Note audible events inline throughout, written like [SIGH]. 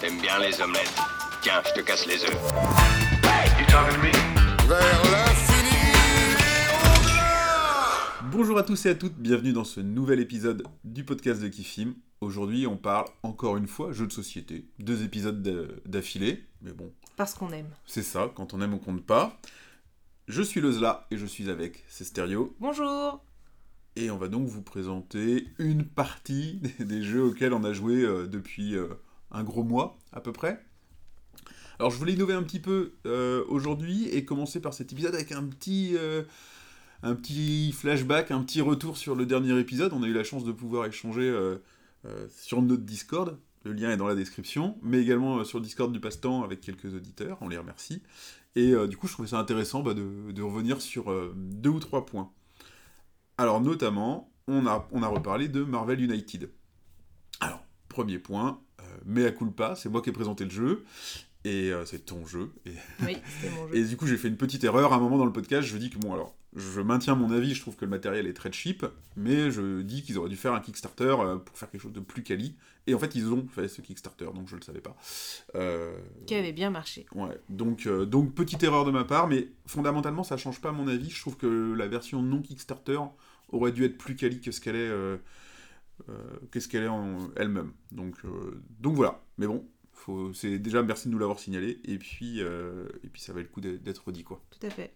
T'aimes bien les omelettes. Tiens, je te casse les œufs. Vers l'infini Bonjour à tous et à toutes, bienvenue dans ce nouvel épisode du podcast de Kifim. Aujourd'hui, on parle encore une fois jeux de société. Deux épisodes d'a- d'affilée, mais bon, Parce qu'on aime. c'est ça, quand on aime, on compte pas. Je suis Lezla et je suis avec Stéréo. Bonjour Et on va donc vous présenter une partie des, [LAUGHS] des jeux auxquels on a joué euh, depuis euh, un gros mois à peu près. Alors je voulais innover un petit peu euh, aujourd'hui et commencer par cet épisode avec un petit, euh, un petit flashback, un petit retour sur le dernier épisode. On a eu la chance de pouvoir échanger euh, sur notre Discord. Le lien est dans la description, mais également sur le Discord du Passe-Temps avec quelques auditeurs. On les remercie. Et du coup, je trouvais ça intéressant bah, de, revenir sur deux ou trois points. Alors notamment, on a, reparlé de Marvel United. Alors, premier point, mea culpa, c'est moi qui ai présenté le jeu, et euh, c'est ton jeu. Et, Oui, mon jeu. [LAUGHS] et du coup, j'ai fait une petite erreur à un moment dans le podcast, je dis que bon alors, je maintiens mon avis, je trouve que le matériel est très cheap, mais je dis qu'ils auraient dû faire un Kickstarter euh, pour faire quelque chose de plus quali, et en fait ils ont fait ce Kickstarter, donc je le savais pas. Euh, Qui avait bien marché. Ouais, donc, euh, donc petite erreur de ma part, mais fondamentalement ça change pas mon avis. Je trouve que la version non Kickstarter aurait dû être plus quali que ce qu'elle est, qu'est-ce qu'elle est en elle-même. Donc, euh, donc voilà. Mais bon, c'est déjà merci de nous l'avoir signalé, et puis, euh, et puis ça valait le coup d'être dit quoi. Tout à fait.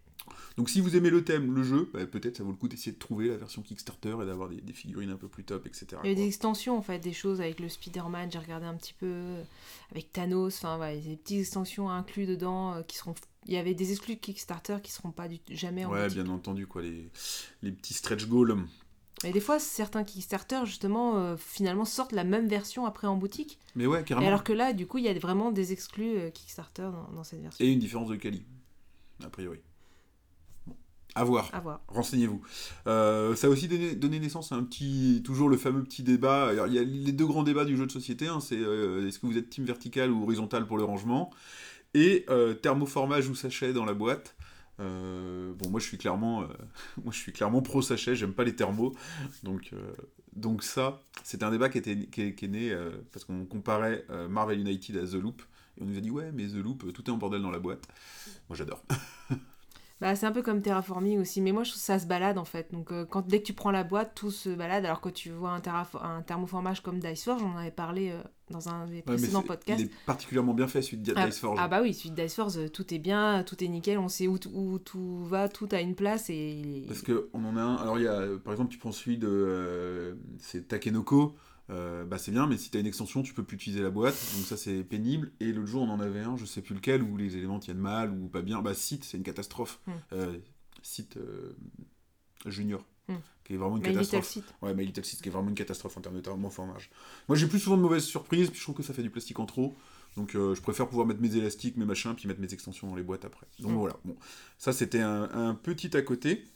Donc si vous aimez le thème, le jeu, bah, peut-être ça vaut le coup d'essayer de trouver la version Kickstarter et d'avoir des, des figurines un peu plus top, etc. Il y quoi. des extensions en fait, des choses avec le Spider-Man, j'ai regardé un petit peu, avec Thanos, enfin ouais, des petites extensions inclus dedans euh, qui seront. Il y avait des exclus Kickstarter qui seront pas du... jamais en Ouais, bien entendu, quoi, les, les petits stretch goals. Et des fois, certains Kickstarter justement euh, finalement sortent la même version après en boutique. Mais ouais, Et carrément. alors que là, du coup, il y a vraiment des exclus euh, Kickstarter dans, dans cette version. Et une différence de quali, a priori. Bon, à voir. À voir. Renseignez-vous. Euh, ça a aussi donné, donné naissance à un petit, toujours le fameux petit débat. Alors, il y a les deux grands débats du jeu de société. hein, c'est est-ce que vous êtes team vertical ou horizontal pour le rangement? Et thermoformage ou sachet dans la boîte. Euh, bon, moi je suis clairement, euh, [LAUGHS] moi je suis clairement pro sachet. J'aime pas les thermos. Donc, euh, donc ça, c'est un débat qui, était, qui, est, né parce qu'on comparait Marvel United à The Loop. Et on nous a dit ouais, mais The Loop, tout est en bordel dans la boîte. Moi j'adore. [LAUGHS] Bah, c'est un peu comme Terraforming aussi, mais moi je trouve que ça se balade en fait. Donc euh, quand, dès que tu prends la boîte, tout se balade, alors que tu vois un, un thermoformage comme Diceforge, j'en avais parlé euh, dans un des précédents podcasts. Il est particulièrement bien fait celui de Ah, Diceforge. ah bah oui, celui de Diceforge, euh, tout est bien, tout est nickel, on sait où, où tout va, tout a une place et... Parce que on en a un. Alors il y a, par exemple, tu prends celui de, c'est Takenoko. Euh, bah c'est bien, mais si t'as une extension, tu peux plus utiliser la boîte, donc ça c'est pénible. Et l'autre jour, on en avait un, je sais plus lequel, où les éléments tiennent mal ou pas bien. Bah site, c'est une catastrophe. Hmm. Euh, site euh, junior, Hmm. qui est vraiment une My Little catastrophe. Seat. Ouais, My Little Seed, qui est vraiment une catastrophe en termes de thermoformage. Moi, j'ai plus souvent de mauvaises surprises, puis je trouve que ça fait du plastique en trop. Donc, euh, je préfère pouvoir mettre mes élastiques, mes machins, puis mettre mes extensions dans les boîtes après. Donc, Mm. voilà. Bon, ça, c'était un, un petit à côté,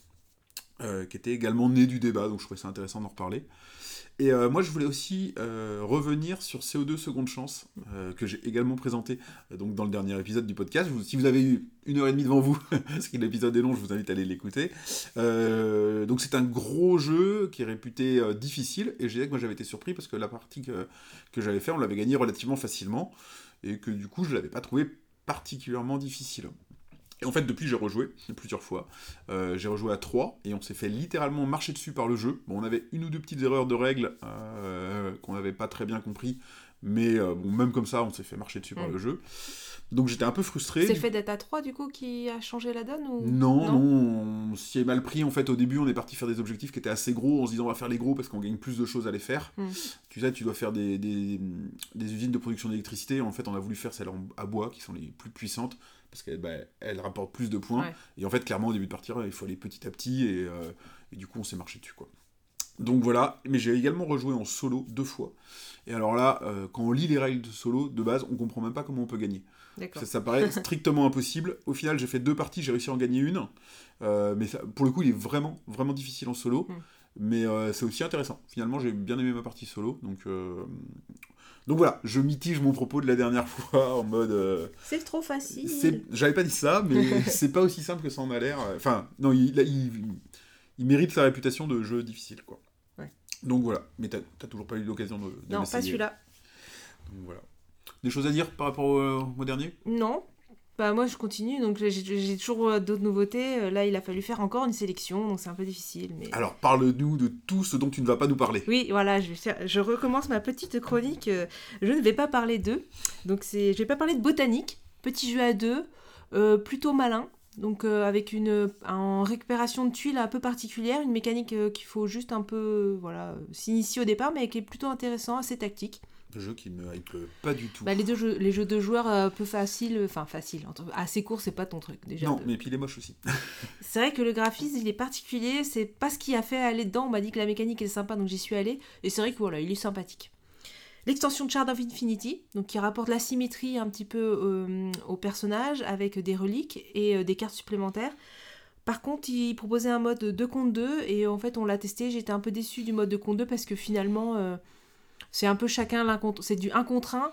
euh, qui était également né du débat, donc je trouvais ça intéressant d'en reparler. Et euh, moi, je voulais aussi euh, revenir sur CO2 Seconde Chance, euh, que j'ai également présenté donc dans le dernier épisode du podcast. Si vous avez eu une heure et demie devant vous, [LAUGHS] parce que l'épisode est long, je vous invite à aller l'écouter. Donc c'est un gros jeu qui est réputé difficile, et je dirais que moi j'avais été surpris parce que la partie que, j'avais fait, on l'avait gagné relativement facilement, et que du coup je l'avais pas trouvé particulièrement difficile. Et en fait, depuis, j'ai rejoué plusieurs fois. Euh, j'ai rejoué à 3 et on s'est fait littéralement marcher dessus par le jeu. Bon, on avait une ou deux petites erreurs de règles euh, qu'on n'avait pas très bien compris, mais euh, bon, même comme ça, on s'est fait marcher dessus par Mm. le jeu. Donc j'étais un peu frustré. C'est le fait d'être à 3 du coup qui a changé la donne ou... Non, non, on s'y est mal pris. En fait, au début, on est parti faire des objectifs qui étaient assez gros en se disant on va faire les gros parce qu'on gagne plus de choses à les faire. Mm. Tu sais, tu dois faire des, des, des usines de production d'électricité. En fait, on a voulu faire celles en- à bois qui sont les plus puissantes parce qu'elles bah, elles rapportent plus de points. Ouais. Et en fait, clairement, au début de partir, il faut aller petit à petit et, euh, et du coup, on s'est marché dessus. quoi. Donc voilà, mais j'ai également rejoué en solo deux fois. Et alors là, euh, quand on lit les règles de solo, de base, on comprend même pas comment on peut gagner. Ça, ça paraît [LAUGHS] strictement impossible. Au final, j'ai fait deux parties, j'ai réussi à en gagner une. Euh, mais ça- pour le coup, il est vraiment, vraiment difficile en solo. Mm. Mais euh, c'est aussi intéressant. Finalement, j'ai bien aimé ma partie solo. Donc, donc voilà, je mitige mon propos de la dernière [LAUGHS] fois en mode. euh, C'est trop facile. J'avais pas dit ça, mais [LAUGHS] c'est pas aussi simple que ça en a l'air. Enfin, non, il, il, il mérite sa réputation de jeu difficile, quoi. Ouais. Donc voilà, mais t'as toujours pas eu l'occasion de, de Non, pas celui-là. Donc voilà. Des choses à dire par rapport au, au dernier? Non. Bah moi je continue, donc j'ai- toujours euh, d'autres nouveautés. Euh, Là il a fallu faire encore une sélection, donc c'est un peu difficile. Mais... Alors, parle-nous de tout ce dont tu ne vas pas nous parler. Oui, voilà, je, recommence ma petite chronique. euh, Je ne vais pas parler d'eux. Donc, c'est, je vais pas parler de botanique. Petit jeu à deux, euh, plutôt malin. Donc, euh, avec une en récupération de tuiles un peu particulière, une mécanique euh, qu'il faut juste un peu voilà, s'initier au départ, mais qui est plutôt intéressant, assez tactique. Jeu qui me hype pas du tout. Bah, les, deux jeux, les jeux de joueurs euh, peu faciles, enfin facile, assez court, c'est pas ton truc déjà. non, de- mais puis il est moche aussi. [LAUGHS] c'est vrai que le graphisme, il est particulier. C'est pas ce qui a fait aller dedans. On m'a dit que la mécanique est sympa, donc j'y suis allée. Et c'est vrai que voilà, il est sympathique. L'extension de Shard of Infinity, donc qui rapporte la symétrie un petit peu euh, au personnage avec des reliques et euh, des cartes supplémentaires. Par contre, il proposait un mode 2 contre 2 et en fait, on l'a testé. J'étais un peu déçue du mode 2 contre 2 parce que finalement, euh, c'est un peu chacun l'un contre. C'est du 1 contre 1.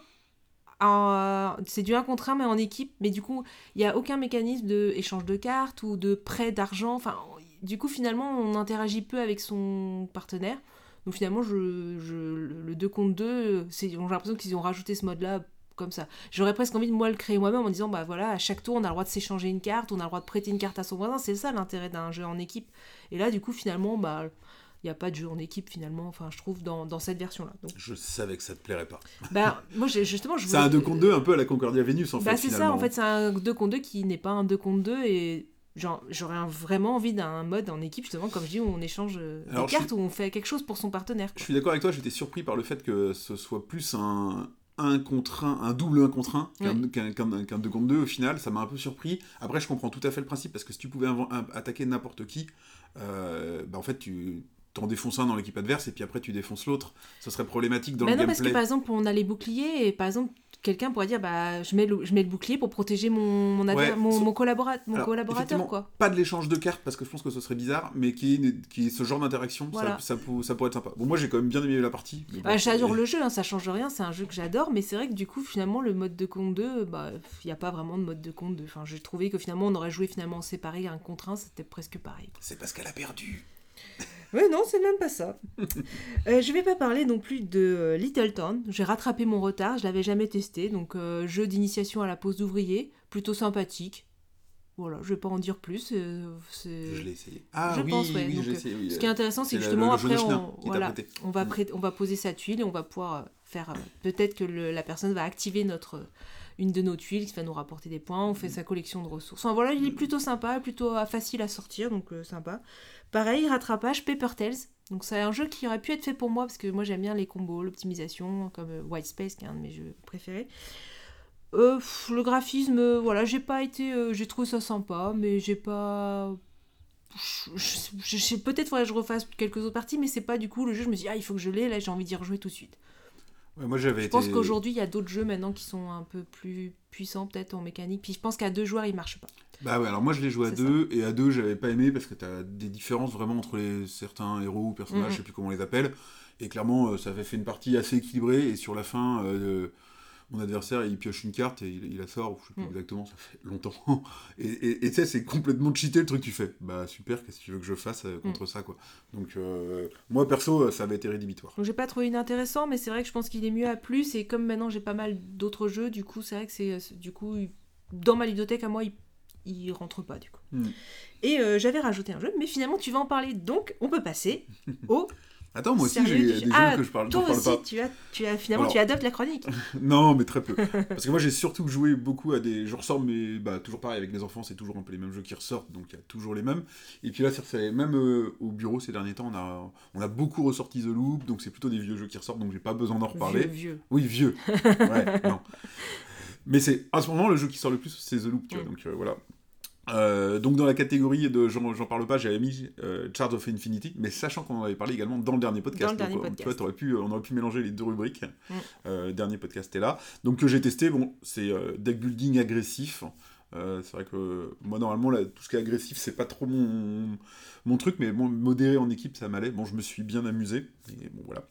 en- C'est du 1 contre 1 mais en équipe, mais du coup, il n'y a aucun mécanisme de échange de cartes ou de prêt d'argent. Enfin, du coup, finalement, on interagit peu avec son partenaire. Donc finalement, je, le 2 contre 2, c'est- j'ai l'impression qu'ils ont rajouté ce mode-là comme ça. J'aurais presque envie de moi le créer moi-même en disant, bah voilà, à chaque tour, on a le droit de s'échanger une carte, on a le droit de prêter une carte à son voisin. C'est ça l'intérêt d'un jeu en équipe. Et là, du coup, finalement, bah... Il n'y a pas de jeu en équipe finalement, enfin je trouve, dans, dans cette version-là. Donc, Je savais que ça te plairait pas. [LAUGHS] bah, moi justement, je C'est un 2 contre 2 un peu à la Concordia Vénus en bah, fait. c'est ça, en fait, c'est un 2 contre 2 qui n'est pas un 2 contre 2 et genre, j'aurais vraiment envie d'un mode en équipe, justement, comme je dis, où on échange euh, Alors, des cartes, où on fait quelque chose pour son partenaire. Je suis d'accord avec toi, j'étais surpris par le fait que ce soit plus un 1 contre 1, un double 1 contre 1 qu'un Ouais. qu'un- qu'un- qu'un 2 contre 2 au final, ça m'a un peu surpris. Après, je comprends tout à fait le principe parce que si tu pouvais attaquer n'importe qui, euh, bah, en fait, tu t'en défonces un dans l'équipe adverse et puis après tu défonces l'autre. Ce serait problématique dans Bah le non, parce que par exemple, on a les boucliers et par exemple, quelqu'un pourrait dire bah, je, mets le, je mets le bouclier pour protéger mon, mon, adver- Ouais, mon, sauf- mon collabora- mon Alors, collaborateur. quoi. Pas de l'échange de cartes parce que je pense que ce serait bizarre, mais qui ce genre d'interaction, Voilà. ça, ça, pour- ça pourrait être sympa. Bon, moi j'ai quand même bien aimé la partie. Bah, j'adore le jeu, hein, ça change rien, c'est un jeu que j'adore, mais c'est vrai que du coup, finalement, le mode de compte 2, bah, il n'y a pas vraiment de mode de compte 2. Enfin, j'ai trouvé que finalement, on aurait joué finalement séparé, un contre un, c'était presque pareil. C'est parce qu'elle a perdu. Oui, non, c'est même pas ça. [LAUGHS] Euh, je vais pas parler non plus de euh, Little Town. J'ai rattrapé mon retard, je l'avais jamais testé. Donc, euh, jeu d'initiation à la pose d'ouvrier, plutôt sympathique. Voilà, je vais pas en dire plus. euh, Je l'ai essayé. Ah Je oui, pense, ouais, oui, donc, essayé. oui, Ce qui est intéressant, c'est le- justement, le après, on, voilà, prêté. on, va Mm. on va poser sa tuile et on va pouvoir faire. Peut-être que le- la personne va activer notre, une de nos tuiles qui va nous rapporter des points. On Mm. fait sa collection de ressources. Enfin, voilà, il est plutôt sympa, plutôt euh, facile à sortir, donc euh, sympa. Pareil, rattrapage, Paper Tales. Donc, c'est un jeu qui aurait pu être fait pour moi parce que moi j'aime bien les combos, l'optimisation, comme euh, White Space, qui est un de mes jeux préférés. Euh, pff, le graphisme, voilà, j'ai pas été. j'ai trouvé ça sympa, mais j'ai pas. je- je- je- je- Peut-être faudrait que je refasse quelques autres parties, mais c'est pas du coup le jeu. Je me dis, ah, il faut que je l'ai, là j'ai envie d'y rejouer tout de suite. Ouais, moi j'avais Je été. pense qu'aujourd'hui, il y a d'autres jeux maintenant qui sont un peu plus puissants, peut-être en mécanique. Puis je pense qu'à deux joueurs, il marche pas. Bah ouais, alors moi je l'ai joué à deux, et à deux j'avais pas aimé parce que t'as des différences vraiment entre les, certains héros ou personnages, Mhm. je sais plus comment on les appelle, et clairement euh, ça avait fait une partie assez équilibrée, et sur la fin, euh, mon adversaire il pioche une carte et il, il la sort, ou je sais plus Mhm. exactement, ça fait longtemps, [LAUGHS] et tu sais, c'est complètement cheaté le truc que tu fais. Bah super, qu'est-ce que tu veux que je fasse euh, contre Mm. ça quoi. Donc euh, moi perso, euh, ça avait été rédhibitoire. Donc j'ai pas trouvé inintéressant, mais c'est vrai que je pense qu'il est mieux à plus. Et comme maintenant j'ai pas mal d'autres jeux, du coup, c'est vrai que c'est. Du coup, dans ma ludothèque à moi, il, il rentre pas du coup. Mm. Et euh, j'avais rajouté un jeu, mais finalement tu vas en parler, donc on peut passer [LAUGHS] au Attends, moi aussi j'ai des jeu. jeux Ah, que je parle, dont Toi je parle aussi, pas. tu as, tu as finalement Alors- tu adoptes la chronique. [LAUGHS] Non, mais très peu. [LAUGHS] Parce que moi, j'ai surtout joué beaucoup à des. Je ressors, mais bah, toujours pareil, avec mes enfants, c'est toujours un peu les mêmes jeux qui ressortent, donc il y a toujours les mêmes. Et puis là, c'est- c'est même euh, au bureau ces derniers temps, on a, on a beaucoup ressorti The Loop, donc c'est plutôt des vieux jeux qui ressortent, donc j'ai pas besoin d'en reparler. Vieux, vieux. Oui, vieux. [LAUGHS] ouais, non. Mais c'est à ce moment le jeu qui sort le plus, c'est The Loop, tu vois, Mm. donc euh, voilà. Euh, donc dans la catégorie de j'en parle pas, j'avais mis euh, Charge of Infinity, mais sachant qu'on en avait parlé également dans le dernier podcast. Dans le dernier donc, euh, podcast. Tu vois, t'aurais pu, on aurait pu mélanger les deux rubriques. Mm. Euh, dernier podcast est là. Donc que j'ai testé, bon, c'est euh, deck building agressif. Euh, c'est vrai que moi normalement là, tout ce qui est agressif c'est pas trop mon, mon truc mais bon modéré en équipe ça m'allait bon je me suis bien amusé et bon voilà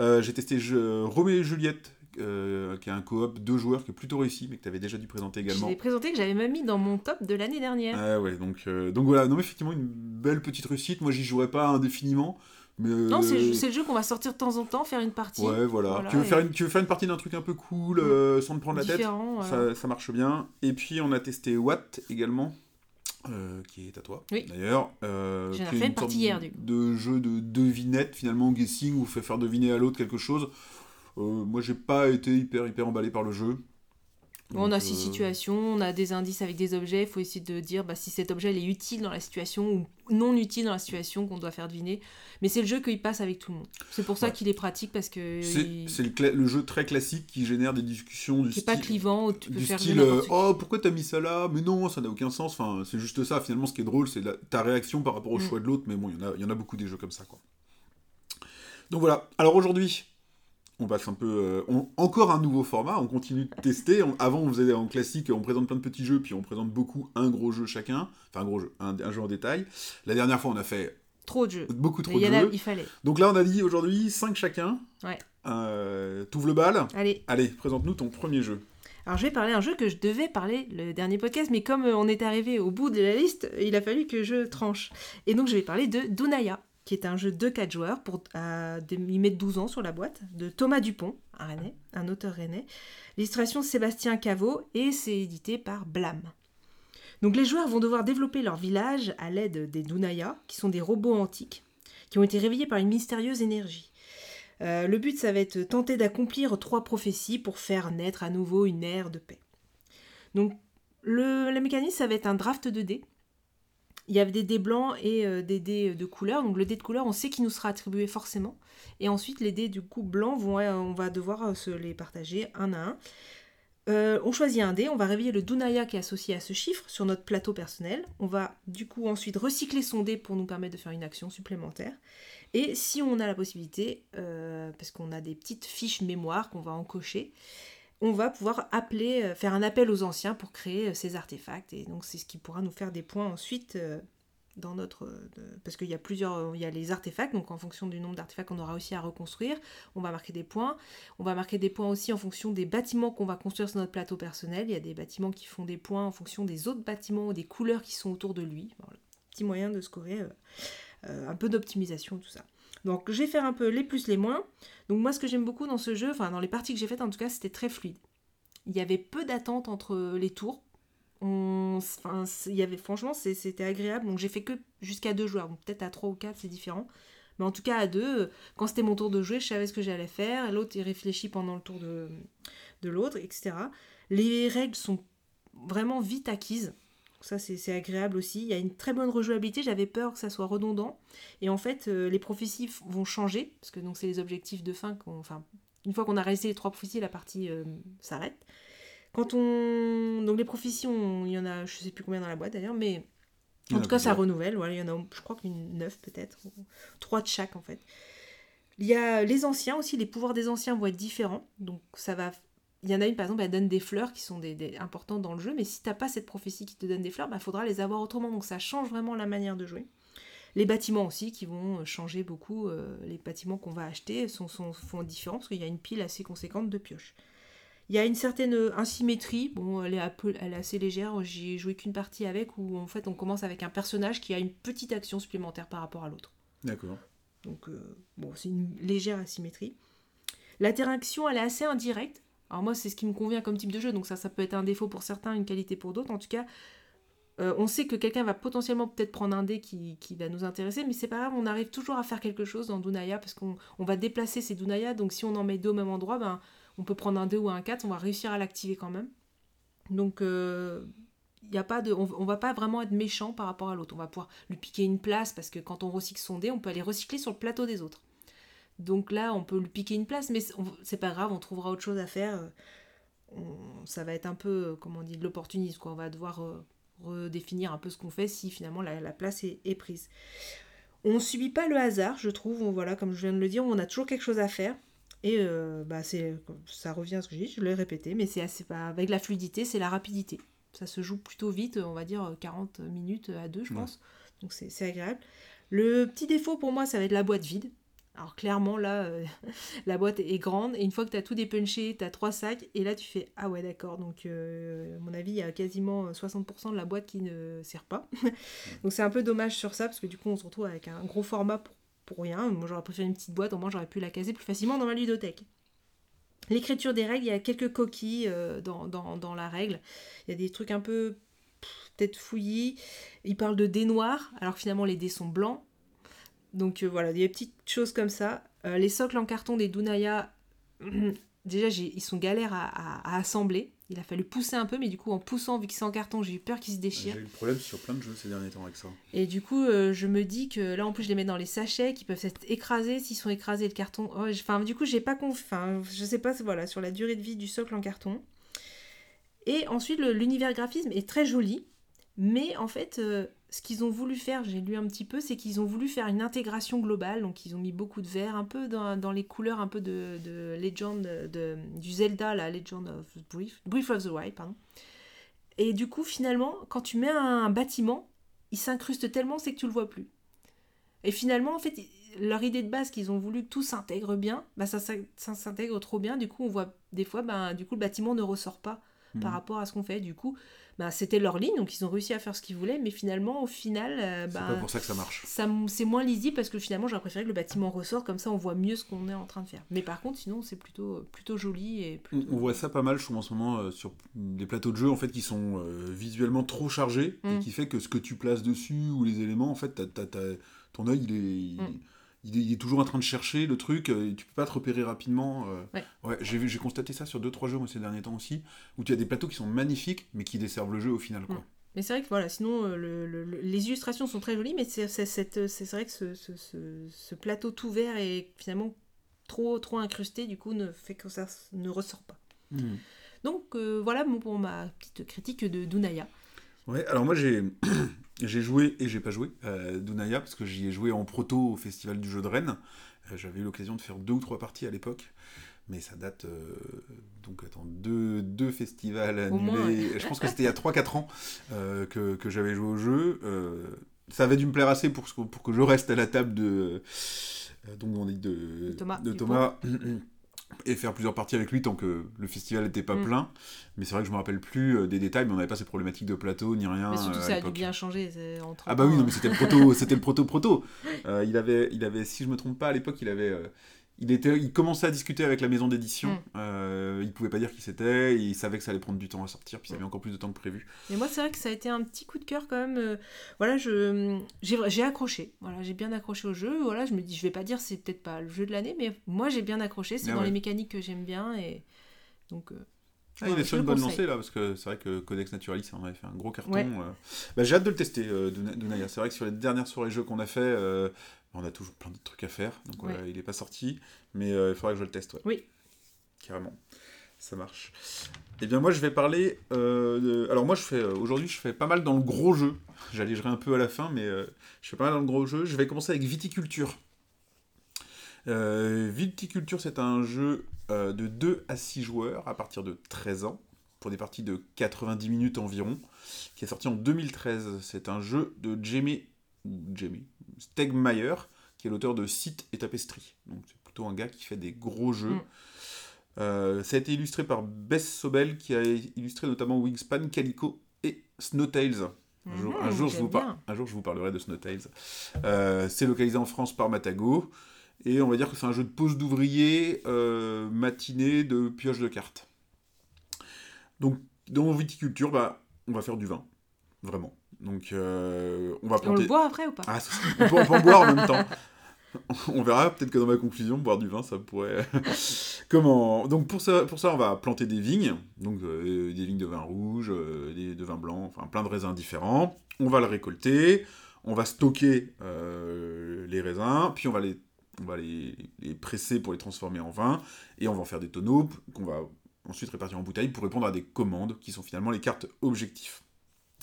Euh, j'ai testé Roméo et Juliette euh, qui est un coop deux joueurs qui est plutôt réussi mais que tu avais déjà dû présenter Je également l'ai présenté que j'avais même mis dans mon top de l'année dernière. ah ouais, donc, euh, donc voilà, non, mais effectivement, une belle petite réussite. Moi, j'y jouerais pas indéfiniment, Mais, euh, Non, c'est le jeu qu'on va sortir de temps en temps, faire une partie. Ouais, voilà. Voilà, tu, veux et- faire une, tu veux faire une partie d'un truc un peu cool, euh, sans te prendre la tête? Différent, ça, ça marche bien. Et puis, on a testé Watt également, euh, qui est à toi, Oui. d'ailleurs. euh, J'en ai fait une partie hier, du coup. De jeu de devinette, finalement, guessing, où vous fait faire deviner à l'autre quelque chose. Euh, moi, j'ai pas été hyper, hyper emballé par le jeu. On a six euh, situations, on a des indices avec des objets, il faut essayer de dire bah, si cet objet il est utile dans la situation ou non utile dans la situation qu'on doit faire deviner. Mais c'est le jeu qu'il passe avec tout le monde. C'est pour ça Ouais. qu'il est pratique parce que C'est il- le, jeu très classique qui génère des discussions du c'est style... pas clivant, tu peux du faire style euh, oh pourquoi t'as mis ça là? Mais non ça n'a aucun sens enfin c'est juste ça finalement ce qui est drôle c'est ta réaction par rapport au Mm. choix de l'autre mais bon il y en a il y en a beaucoup des jeux comme ça quoi donc voilà alors aujourd'hui on passe un peu euh, on- encore un nouveau format on continue de tester. On- avant on faisait en classique on présente plein de petits jeux puis on présente beaucoup un gros jeu chacun. Enfin un gros jeu un, un jeu en détail. La dernière fois on a fait Trop de jeux. beaucoup trop il, de y en a- jeux. il fallait. donc là on a dit aujourd'hui 5 chacun. Ouais. euh, t'ouvres le bal. Allez, allez présente-nous ton premier jeu. Alors je vais parler d'un jeu que je devais parler le dernier podcast, mais comme euh, on est arrivé au bout de la liste, il a fallu que je tranche. Et donc je vais parler de Dunaya, qui est un jeu de 4 joueurs, pour, à, des- il met 12 ans sur la boîte, de Thomas Dupont, un Rennais, un auteur rennais. L'illustration Sébastien Caveau, et c'est édité par Blam. Donc les joueurs vont devoir développer leur village à l'aide des Dunaya, qui sont des robots antiques, qui ont été réveillés par une mystérieuse énergie. Euh, le but, ça va être tenter d'accomplir trois prophéties pour faire naître à nouveau une ère de paix. Donc, le, le mécanisme, ça va être un draft de dés. Il y a des dés blancs et euh, des dés de couleur. Donc, le dé de couleur, on sait qu'il nous sera attribué forcément. Et ensuite, les dés du coup blancs, euh, on va devoir euh, se les partager un à un. Euh, on choisit un dé, on va réveiller le Dunaya qui est associé à ce chiffre sur notre plateau personnel. On va du coup ensuite recycler son dé pour nous permettre de faire une action supplémentaire. Et si on a la possibilité, euh, parce qu'on a des petites fiches mémoire qu'on va encocher, on va pouvoir appeler, euh, faire un appel aux anciens pour créer euh, ces artefacts. Et donc c'est ce qui pourra nous faire des points ensuite euh, dans notre... parce qu'il y a plusieurs... Il y a les artefacts, donc en fonction du nombre d'artefacts qu'on aura aussi à reconstruire, on va marquer des points. On va marquer des points aussi en fonction des bâtiments qu'on va construire sur notre plateau personnel. Il y a des bâtiments qui font des points en fonction des autres bâtiments ou des couleurs qui sont autour de lui. Petit moyen de scorer un peu d'optimisation, tout ça. Donc je vais faire un peu les plus, les moins. Donc moi ce que j'aime beaucoup dans ce jeu, enfin dans les parties que j'ai faites en tout cas, c'était très fluide. Il y avait peu d'attente entre les tours. Il y avait, franchement, c'était agréable. Donc j'ai fait que jusqu'à deux joueurs. Peut-être à trois ou quatre, c'est différent. Mais en tout cas, à deux, euh, quand c'était mon tour de jouer, je savais ce que j'allais faire. L'autre, il réfléchit pendant le tour de, de l'autre, etc. Les règles sont vraiment vite acquises. Ça, c'est agréable aussi. Il y a une très bonne rejouabilité. J'avais peur que ça soit redondant. Et en fait, euh, les prophéties vont changer. Parce que donc c'est les objectifs de fin. qu'on- Enfin, une fois qu'on a réalisé les trois prophéties, la partie euh, s'arrête. Quand on. Donc les prophéties, on- il y en a, je sais plus combien dans la boîte d'ailleurs, mais en tout cas, ça renouvelle. Voilà, il y en a, je crois qu'une neuf peut-être. Trois de chaque en fait. Il y a les anciens aussi. Les pouvoirs des anciens vont être différents. Donc ça va. Il y en a une par exemple, elle donne des fleurs qui sont des, des- importantes dans le jeu, mais si t'as pas cette prophétie qui te donne des fleurs, il faudra les avoir autrement. Donc ça change vraiment la manière de jouer. Les bâtiments aussi qui vont changer beaucoup. euh, les bâtiments qu'on va acheter sont, sont, font différents parce qu'il y a une pile assez conséquente de pioches. Il y a une certaine euh, insymétrie. Bon, elle est, un peu- elle est assez légère. J'ai joué qu'une partie avec où en fait on commence avec un personnage qui a une petite action supplémentaire par rapport à l'autre. D'accord. Donc, euh, bon, c'est une légère asymétrie. L'interaction, elle est assez indirecte. Alors moi, c'est ce qui me convient comme type de jeu, donc ça, ça peut être un défaut pour certains, une qualité pour d'autres. En tout cas, euh, on sait que quelqu'un va potentiellement peut-être prendre un dé qui, va nous intéresser, mais c'est pas grave, on arrive toujours à faire quelque chose dans Dunaya, parce qu'on on va déplacer ces Dunaya, donc si on en met deux au même endroit, ben, on peut prendre un 2 ou un 4, on va réussir à l'activer quand même. Donc, euh, on, on va pas vraiment être méchant par rapport à l'autre. On va pouvoir lui piquer une place parce que quand on recycle son dé, on peut aller recycler sur le plateau des autres. Donc là, on peut lui piquer une place, mais c'est pas grave, on trouvera autre chose à faire. Euh, on- ça va être un peu, euh, comment on dit, de l'opportunisme. On va devoir euh, redéfinir un peu ce qu'on fait si finalement la, la place est, est prise. On ne subit pas le hasard, je trouve. On- voilà, comme je viens de le dire, on a toujours quelque chose à faire. Et euh, bah c'est, ça revient à ce que j'ai dit, je l'ai répété, mais c'est assez pas avec la fluidité, c'est la rapidité. Ça se joue plutôt vite, on va dire 40 minutes à deux, je Ouais. pense. Donc c'est, c'est agréable. Le petit défaut pour moi, ça va être la boîte vide. Alors clairement, là, euh, [LAUGHS] la boîte est grande, et une fois que tu as tout dépunché, tu as trois sacs, et là tu fais Ah ouais, d'accord, donc euh, à mon avis, il y a quasiment 60% de la boîte qui ne sert pas. [LAUGHS] donc c'est un peu dommage sur ça, parce que du coup, on se retrouve avec un gros format pour, rien. Moi, j'aurais préféré une petite boîte, au moins j'aurais pu la caser plus facilement dans ma ludothèque. L'écriture des règles, il y a quelques coquilles euh, dans, la règle. Il y a des trucs un peu peut-être fouillis. Il parle de dés noirs, alors finalement les dés sont blancs. Donc euh, voilà, il y a des petites choses comme ça. Euh, les socles en carton des Dunaya, [CLEARS THROAT] déjà ils sont galères à, à- à assembler. Il a fallu pousser un peu, mais du coup en poussant, vu que c'est en carton, j'ai eu peur qu'ils se déchirent. J'ai eu le problème sur plein de jeux ces derniers temps avec ça. Et du coup, euh, je me dis que là, en plus, je les mets dans les sachets qui peuvent être écrasés. S'ils sont écrasés, le carton. oh, Enfin, du coup, j'ai pas conf... Enfin, je sais pas, voilà, sur la durée de vie du socle en carton. Et ensuite, l'univers graphisme est très joli. Mais en fait, euh, ce qu'ils ont voulu faire, j'ai lu un petit peu, c'est qu'ils ont voulu faire une intégration globale. Donc, ils ont mis beaucoup de vert, un peu dans, dans les couleurs un peu de, de Legend, de, du Zelda, la Legend of Brief, Brief of the Wild, pardon. Et du coup, finalement, quand tu mets un bâtiment, il s'incruste tellement, c'est que tu le vois plus. Et finalement, en fait, leur idée de base qu'ils ont voulu que tout s'intègre bien, bah ça, s'in- ça s'intègre trop bien. Du coup, on voit des fois, bah, du coup, le bâtiment ne ressort pas par Mhm. rapport à ce qu'on fait. Du coup, bah, c'était leur ligne, donc ils ont réussi à faire ce qu'ils voulaient, mais finalement, au final, euh, C'est bah, pas pour ça que ça marche. ça c'est moins lisible parce que finalement, j'aurais préféré que le bâtiment ressort, comme ça, on voit mieux ce qu'on est en train de faire. Mais par contre, sinon, c'est plutôt, plutôt joli et On, plutôt... on voit ça pas mal, je trouve, en ce moment, euh, sur des plateaux de jeux en fait, qui sont euh, visuellement trop chargés et Mm. qui fait que ce que tu places dessus ou les éléments, en fait, ton œil, il est, Mm. Il est, toujours en train de chercher le truc, euh, et tu peux pas te repérer rapidement. euh. Ouais. j'ai vu- j'ai constaté ça sur 2-3 jeux moi, ces derniers temps aussi, où tu as des plateaux qui sont magnifiques, mais qui desservent le jeu au final. Quoi. Mm. Mais c'est vrai que voilà, sinon euh, le- le- le- les illustrations sont très jolies, mais c'est vrai que ce, ce- ce- ce plateau tout vert est finalement trop, trop incrusté, du coup ne fait que ça ne ressort pas. Mm. Donc euh, voilà pour ma petite critique de Dunaya. Ouais, alors moi j'ai j'ai joué et j'ai pas joué à Dunaya parce que j'y ai joué en proto au festival du jeu de Rennes. Euh, J'avais eu l'occasion de faire deux ou trois parties à l'époque, mais ça date euh, donc attends deux, deux festivals moins, annulés. Je pense que c'était il y a 3-4 ans euh, que, que j'avais joué au jeu. Euh, ça avait dû me plaire assez pour, pour que je reste à la table de euh, donc on dit de, De Thomas de. Thomas [CLEARS THROAT] et faire plusieurs parties avec lui tant que le festival n'était pas Mm. plein. Mais c'est vrai que je me rappelle plus euh, des détails, mais on n'avait pas ces problématiques de plateau ni rien. mais surtout euh, à ça a dû bien changer entre Ah bah oui, non, mais c'était le proto, c'était le proto proto. [LAUGHS] Euh, il avait, il avait, si je me trompe pas, à l'époque, il avait, euh, il était, il commençait à discuter avec la maison d'édition. Mm. Euh, il pouvait pas dire qui c'était, il savait que ça allait prendre du temps à sortir, puis ça avait encore plus de temps que prévu. Mais moi, c'est vrai que ça a été un petit coup de cœur quand même. euh, voilà, je j'ai accroché. Voilà, j'ai bien accroché au jeu. Voilà, je me dis, je vais pas dire c'est peut-être pas le jeu de l'année, mais moi j'ai bien accroché. C'est Ah dans ouais. les mécaniques que j'aime bien et donc. euh, Ah, il est sur une bonne lancée là, parce que c'est vrai que Codex Naturalis, en avait fait un gros carton. Ouais. euh. Bah, j'ai hâte de le tester, euh, Duna- Dunaya. C'est vrai que sur les dernières soirées jeux qu'on a fait, euh, on a toujours plein de trucs à faire, donc Ouais. euh, il est pas sorti, mais euh, il faudra que je le teste. ouais. Oui. Carrément. Ça marche. Eh bien, moi, je vais parler. euh, de- Alors, moi, je fais aujourd'hui, je fais pas mal dans le gros jeu. J'allégerai un peu à la fin, mais je fais pas mal dans le gros jeu. Je vais commencer avec Viticulture. Euh, Viticulture, c'est un jeu euh, de 2 à 6 joueurs à partir de 13 ans, pour des parties de 90 minutes environ, qui est sorti en 2013. C'est un jeu de Jamie, Jamie Stegmaier, qui est l'auteur de Site et Tapestry. Donc, c'est plutôt un gars qui fait des gros jeux. Mm. Euh, ça a été illustré par Bess Sobel, qui a illustré notamment Wingspan, Calico et Snowtails. Un jour, un Mhm, jour, je, vous par- un jour, je vous parlerai de Snowtails. Euh, c'est localisé en France par Matago. Et on va dire que c'est un jeu de pause d'ouvrier, euh, matinée, de pioche de cartes. Donc, dans viticulture, bah, on va faire du vin. Vraiment. Donc, euh, on va Et on planter. le boit après ou pas Ah, ça on, peut, on peut en boire en même temps. [LAUGHS] On verra, peut-être que dans ma conclusion, boire du vin, ça pourrait. [LAUGHS] Comment Donc pour ça, pour ça, on va planter des vignes, donc euh, des vignes de vin rouge, euh, des, de vin blanc, enfin plein de raisins différents. On va le récolter, on va stocker les raisins, puis on va les, on va les, les presser pour les transformer en vin, et on va en faire des tonneaux qu'on va ensuite répartir en bouteilles pour répondre à des commandes qui sont finalement les cartes objectifs.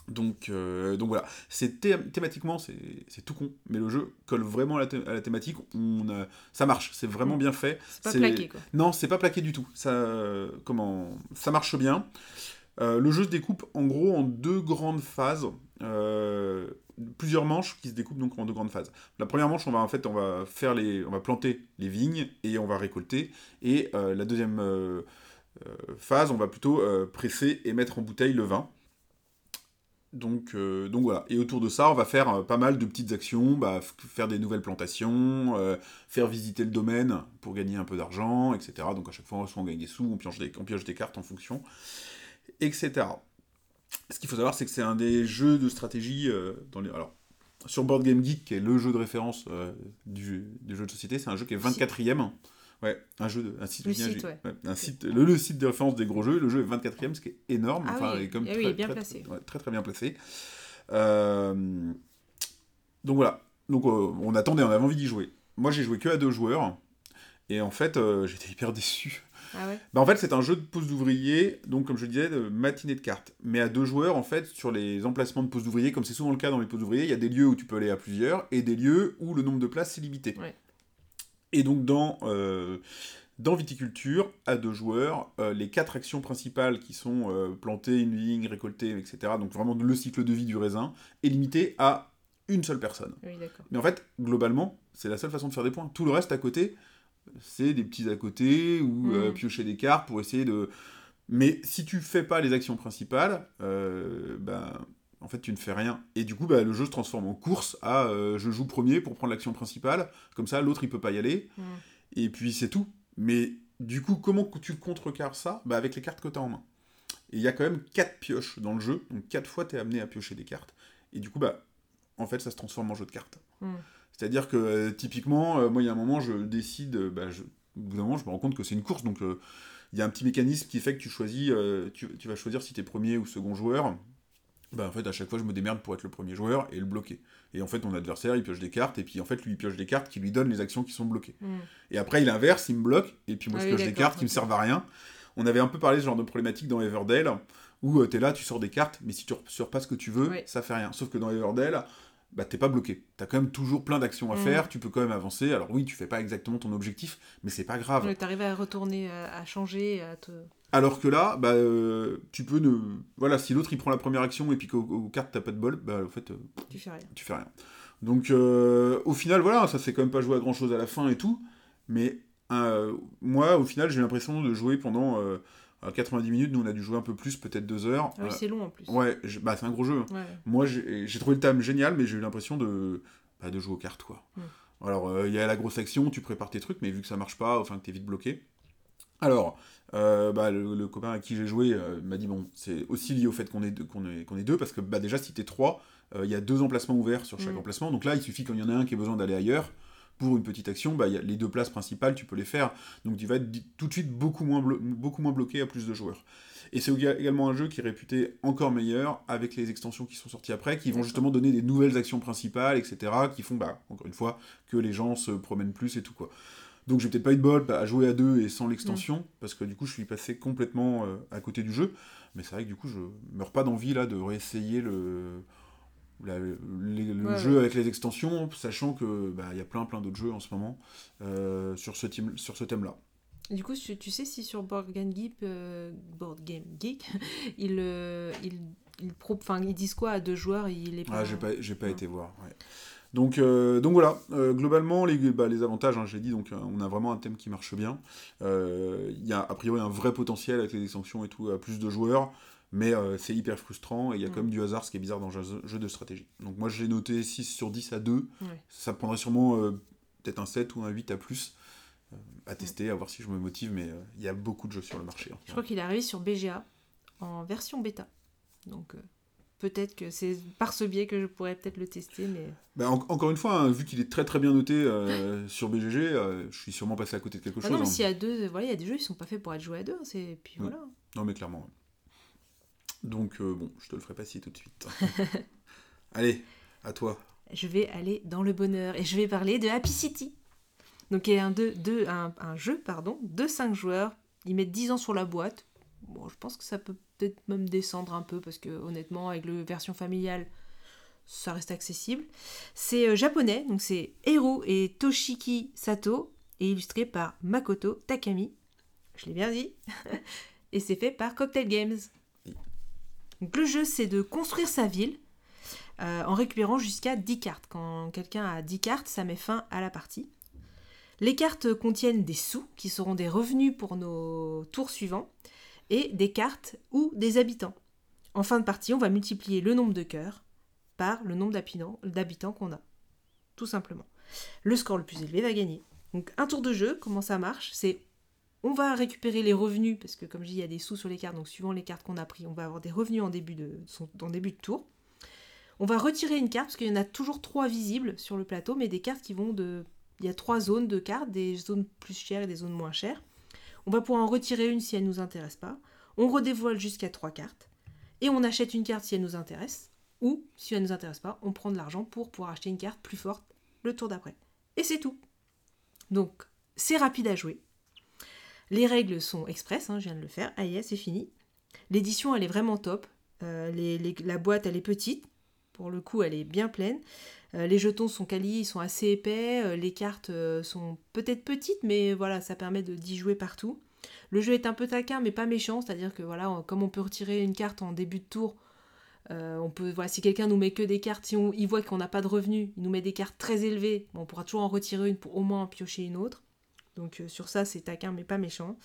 Donc, euh, donc voilà, c'est thé- thématiquement, c'est tout con, mais le jeu colle vraiment à la, thé- à la thématique. On, ça marche, c'est vraiment bien fait. C'est pas plaqué quoi. Non, c'est pas plaqué du tout. Ça, euh, comment, ça marche bien. Euh, le jeu se découpe en gros en deux grandes phases. euh, plusieurs manches qui se découpent donc en deux grandes phases. La première manche, on va en fait, on va faire les, on va planter les vignes et on va récolter. Et la deuxième phase, on va plutôt presser et mettre en bouteille le vin. Donc, euh, donc voilà. Et autour de ça, on va faire euh, pas mal de petites actions, bah, faire des nouvelles plantations, euh, faire visiter le domaine pour gagner un peu d'argent, etc. Donc à chaque fois, soit on gagne des sous, on pioche des, on pioche des cartes en fonction, etc. Ce qu'il faut savoir, c'est que c'est un des jeux de stratégie dans les. Alors, sur Board Game Geek, qui est le jeu de référence du, du jeu de société, c'est un jeu qui est 24e. Ouais, un jeu de, un site, Le site, jeu- ouais. un site, le, le site de référence des gros jeux. Le jeu est 24e, ce qui est énorme. Ah enfin, oui, il est comme eh oui, très, bien très- placé. très très bien placé. Euh, donc voilà. Donc euh, on attendait, on avait envie d'y jouer. Moi j'ai joué que à deux joueurs. Et en fait, euh, j'étais hyper déçu. Ah ouais Bah, en fait, c'est un jeu de pose d'ouvrier, donc comme je disais, de matinée de cartes. Mais à deux joueurs, en fait, sur les emplacements de pose d'ouvrier, comme c'est souvent le cas dans les poses d'ouvrier, il y a des lieux où tu peux aller à plusieurs et des lieux où le nombre de places est limité. Ouais. Et donc dans, euh, dans viticulture, à deux joueurs, euh, les quatre actions principales qui sont euh, planter une vigne, récolter, etc., donc vraiment le cycle de vie du raisin, est limité à une seule personne. Oui. Mais en fait, globalement, c'est la seule façon de faire des points. Tout le reste à côté, c'est des petits à côté ou Mm. piocher des cartes pour essayer de. Mais si tu fais pas les actions principales, ben, en fait, tu ne fais rien. Et du coup, bah, le jeu se transforme en course à euh, je joue premier pour prendre l'action principale. Comme ça, l'autre, il peut pas y aller. Mm. Et puis, c'est tout. Mais du coup, comment tu contrecarres ça? Bah, Avec les cartes que tu as en main. Et il y a quand même 4 pioches dans le jeu. Donc, 4 fois, tu es amené à piocher des cartes. Et du coup, bah, en fait, ça se transforme en jeu de cartes. Mm. C'est-à-dire que, euh, typiquement, euh, moi, il y a un moment, je décide, bah, je, au bout d'un moment, je me rends compte que c'est une course, donc il y a un petit mécanisme qui fait que tu choisis, tu, tu vas choisir si tu es premier ou second joueur. Bah, en fait, à chaque fois, je me démerde pour être le premier joueur et le bloquer. Et en fait, mon adversaire, il pioche des cartes, et puis en fait, lui, il pioche des cartes qui lui donnent les actions qui sont bloquées. Mm. Et après, il inverse, il me bloque, et puis moi, Ah je oui, pioche des cartes qui me servent à rien. On avait un peu parlé de ce genre de problématique dans Everdale, où tu es là, tu sors des cartes, mais si tu sors pas ce que tu veux, Oui. ça fait rien. Sauf que dans Everdale, bah, t'es pas bloqué. T'as quand même toujours plein d'actions à Mm. faire, tu peux quand même avancer. Alors oui, tu fais pas exactement ton objectif, mais c'est pas grave. T'arrives à retourner, à, à changer, à te... Alors que là, bah, euh, tu peux ne. Voilà, si l'autre il prend la première action et puis qu'aux aux cartes t'as pas de bol, bah en fait, euh, Tu fais rien. tu fais rien. Donc euh, au final, voilà, ça s'est quand même pas joué à grand chose à la fin et tout. Mais moi, au final, j'ai l'impression de jouer pendant euh, à 90 minutes. Nous, on a dû jouer un peu plus, peut-être deux heures. Ah oui, c'est long en plus. ouais, bah, c'est un gros jeu. Ouais. Moi, j'ai trouvé le thème génial, mais j'ai eu l'impression de, bah, de jouer aux cartes, quoi. Mm. Alors, il y a la grosse action, tu prépares tes trucs, mais vu que ça marche pas, enfin que t'es vite bloqué. Alors, euh, bah, le, le copain à qui j'ai joué euh, m'a dit, bon, c'est aussi lié au fait qu'on est, deux- qu'on est, qu'on est deux, parce que bah, déjà, si t'es trois, euh, il y a deux emplacements ouverts sur chaque Mm. emplacement, donc là, il suffit qu'il y en a un qui a besoin d'aller ailleurs, pour une petite action, bah, y a les deux places principales, tu peux les faire. Donc tu vas être tout de suite beaucoup moins, blo- beaucoup moins bloqué à plus de joueurs. Et c'est éga- également un jeu qui est réputé encore meilleur avec les extensions qui sont sorties après, qui vont justement donner des nouvelles actions principales, etc., qui font, bah, encore une fois, que les gens se promènent plus et tout quoi. Donc j'ai peut-être pas eu de bol bah, à jouer à deux et sans l'extension, parce que du coup je suis passé complètement euh, à côté du jeu. Mais c'est vrai que du coup je meurs pas d'envie là de réessayer le, la- les- le Ouais, jeu ouais. avec les extensions, sachant que bah, il y a plein plein d'autres jeux en ce moment euh, sur ce, thème- sur ce thème-là. Du coup, tu, tu sais si sur Board Game Geek, euh, Board Game Geek [LAUGHS] ils, euh, pro- enfin, ils disent quoi à deux joueurs il est Ah, j'ai pas, j'ai pas Ouais. été voir. Donc, euh, donc voilà, euh, globalement, les, bah, les avantages, hein, j'ai dit, donc euh, on a vraiment un thème qui marche bien. Il y a a priori un vrai potentiel avec les extensions et tout, à plus de joueurs, mais c'est hyper frustrant et il y a quand Mm. même du hasard, ce qui est bizarre dans un jeu, jeu de stratégie. Donc moi, j'ai noté 6 sur 10 à 2. Ouais. Ça prendrait sûrement peut-être un 7 ou un 8 à plus. à tester, à voir si je me motive, mais il y a beaucoup de jeux sur le marché. hein. Je crois qu'il est arrivé sur BGA en version bêta. Donc peut-être que c'est par ce biais que je pourrais peut-être le tester, mais Bah, en- encore une fois, hein, vu qu'il est très très bien noté euh, [LAUGHS] sur BGG, euh, je suis sûrement passé à côté de quelque Ah chose. non, mais hein. si à deux, euh, voilà, il y a des jeux, ils sont pas faits pour être joués à deux. C'est puis Ouais. voilà. Non, mais clairement. Donc, euh, bon, je te le ferai pas si tout de suite. [LAUGHS] Allez, à toi. Je vais aller dans le bonheur et je vais parler de Happy City. Donc il y a un, deux, deux- un, un jeu pardon, de 5 joueurs. Ils mettent 10 ans sur la boîte. Bon, je pense que ça peut peut-être même descendre un peu parce que honnêtement, avec la version familiale, ça reste accessible. C'est euh, japonais, donc c'est Hiro et Toshiki Sato et illustré par Makoto Takami. Je l'ai bien dit. [LAUGHS] et c'est fait par Cocktail Games. Donc le jeu, c'est de construire sa ville euh, en récupérant jusqu'à 10 cartes. Quand quelqu'un a 10 cartes, ça met fin à la partie. Les cartes contiennent des sous qui seront des revenus pour nos tours suivants et des cartes ou des habitants. en fin de partie, on va multiplier le nombre de cœurs par le nombre d'habitants qu'on a. Tout simplement. Le score le plus élevé va gagner. Donc un tour de jeu, comment ça marche C'est on va récupérer les revenus, parce que comme je dis, il y a des sous sur les cartes, donc suivant les cartes qu'on a pris, on va avoir des revenus en début de, en début de tour. On va retirer une carte, parce qu'il y en a toujours trois visibles sur le plateau, mais des cartes qui vont de... Il y a trois zones de cartes, des zones plus chères et des zones moins chères. On va pouvoir en retirer une si elle ne nous intéresse pas. On redévoile jusqu'à trois cartes. Et on achète une carte si elle nous intéresse. Ou, si elle ne nous intéresse pas, on prend de l'argent pour pouvoir acheter une carte plus forte le tour d'après. Et c'est tout. Donc, c'est rapide à jouer. Les règles sont express, hein, je viens de le faire. Ah yes, c'est fini. L'édition, elle est vraiment top. Euh, la boîte, elle est petite. Pour le coup, elle est bien pleine. Euh, les jetons sont quali, ils sont assez épais. Euh, les cartes euh, sont peut-être petites, mais voilà, ça permet d'y jouer partout. Le jeu est un peu taquin, mais pas méchant. C'est-à-dire que voilà, comme on peut retirer une carte en début de tour, on peut, voilà, si quelqu'un nous met que des cartes, il voit qu'on n'a pas de revenus, il nous met des cartes très élevées, on pourra toujours en retirer une pour au moins en piocher une autre. Donc sur ça, c'est taquin, mais pas méchant.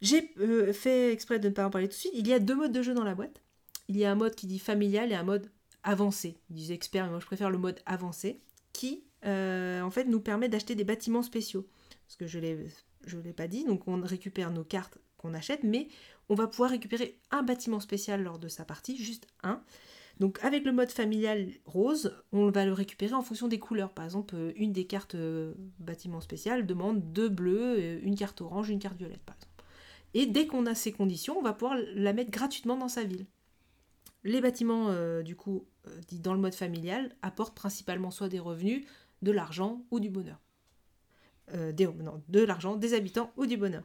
J'ai fait exprès de ne pas en parler tout de suite. Il y a deux modes de jeu dans la boîte. Il y a un mode qui dit familial et un mode avancé. Ils disent expert, mais moi je préfère le mode avancé, qui euh, en fait nous permet d'acheter des bâtiments spéciaux. Parce que je l'ai, je l'ai pas dit, donc on récupère nos cartes qu'on achète, mais on va pouvoir récupérer un bâtiment spécial lors de sa partie, juste un. Donc avec le mode familial rose, on va le récupérer en fonction des couleurs. Par exemple, une des cartes euh, bâtiment spécial demande deux bleus, euh, une carte orange, une carte violette, par exemple. Et dès qu'on a ces conditions, on va pouvoir la mettre gratuitement dans sa ville. Les bâtiments, euh, du coup, euh, dans le mode familial, apportent principalement soit des revenus, de l'argent ou du bonheur. Euh, non, de l'argent, des habitants ou du bonheur.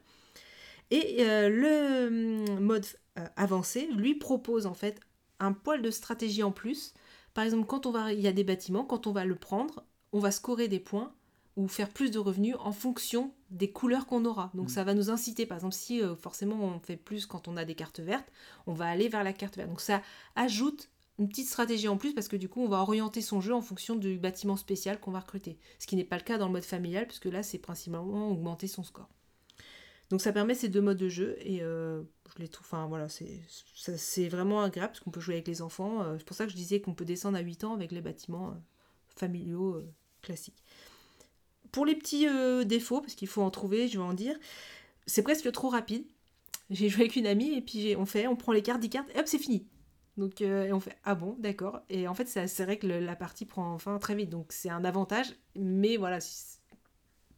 Et le hum, mode avancé, lui, propose en fait un poil de stratégie en plus. Par exemple, quand on va, il y a des bâtiments, quand on va le prendre, on va scorer des points ou faire plus de revenus en fonction des couleurs qu'on aura. Donc ça va nous inciter, par exemple, si euh, forcément on fait plus quand on a des cartes vertes, on va aller vers la carte verte. Donc ça ajoute une petite stratégie en plus parce que du coup on va orienter son jeu en fonction du bâtiment spécial qu'on va recruter. Ce qui n'est pas le cas dans le mode familial puisque là c'est principalement augmenter son score. Donc ça permet ces deux modes de jeu et euh, je les trouve, enfin voilà, c'est vraiment agréable parce qu'on peut jouer avec les enfants. Euh, c'est pour ça que je disais qu'on peut descendre à 8 ans avec les bâtiments familiaux classiques. Pour les petits euh, défauts, parce qu'il faut en trouver, je vais en dire, c'est presque trop rapide. J'ai joué avec une amie et puis on fait, on prend les cartes, 10 cartes, et hop, c'est fini. Donc euh, et on fait ah bon, d'accord. Et en fait, c'est vrai que la partie prend fin très vite, donc c'est un avantage. Mais voilà, si-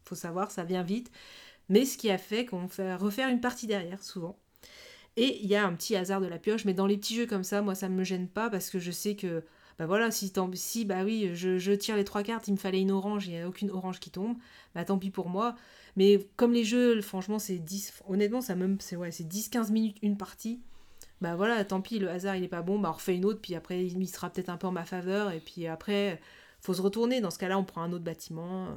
faut savoir, ça vient vite. Mais ce qui a fait qu'on fait refaire une partie derrière souvent. Et il y a un petit hasard de la pioche, mais dans les petits jeux comme ça, moi ça me gêne pas parce que je sais que bah voilà, si, si bah oui, je, tire les trois cartes, il me fallait une orange, il n'y a aucune orange qui tombe, bah tant pis pour moi. Mais comme les jeux, franchement, c'est 10, honnêtement, ça même, c'est ouais, c'est 10-15 minutes une partie. Bah voilà, tant pis, le hasard il est pas bon, bah on refait une autre, puis après il sera peut-être un peu en ma faveur, et puis après, faut se retourner. Dans ce cas-là, on prend un autre bâtiment. euh,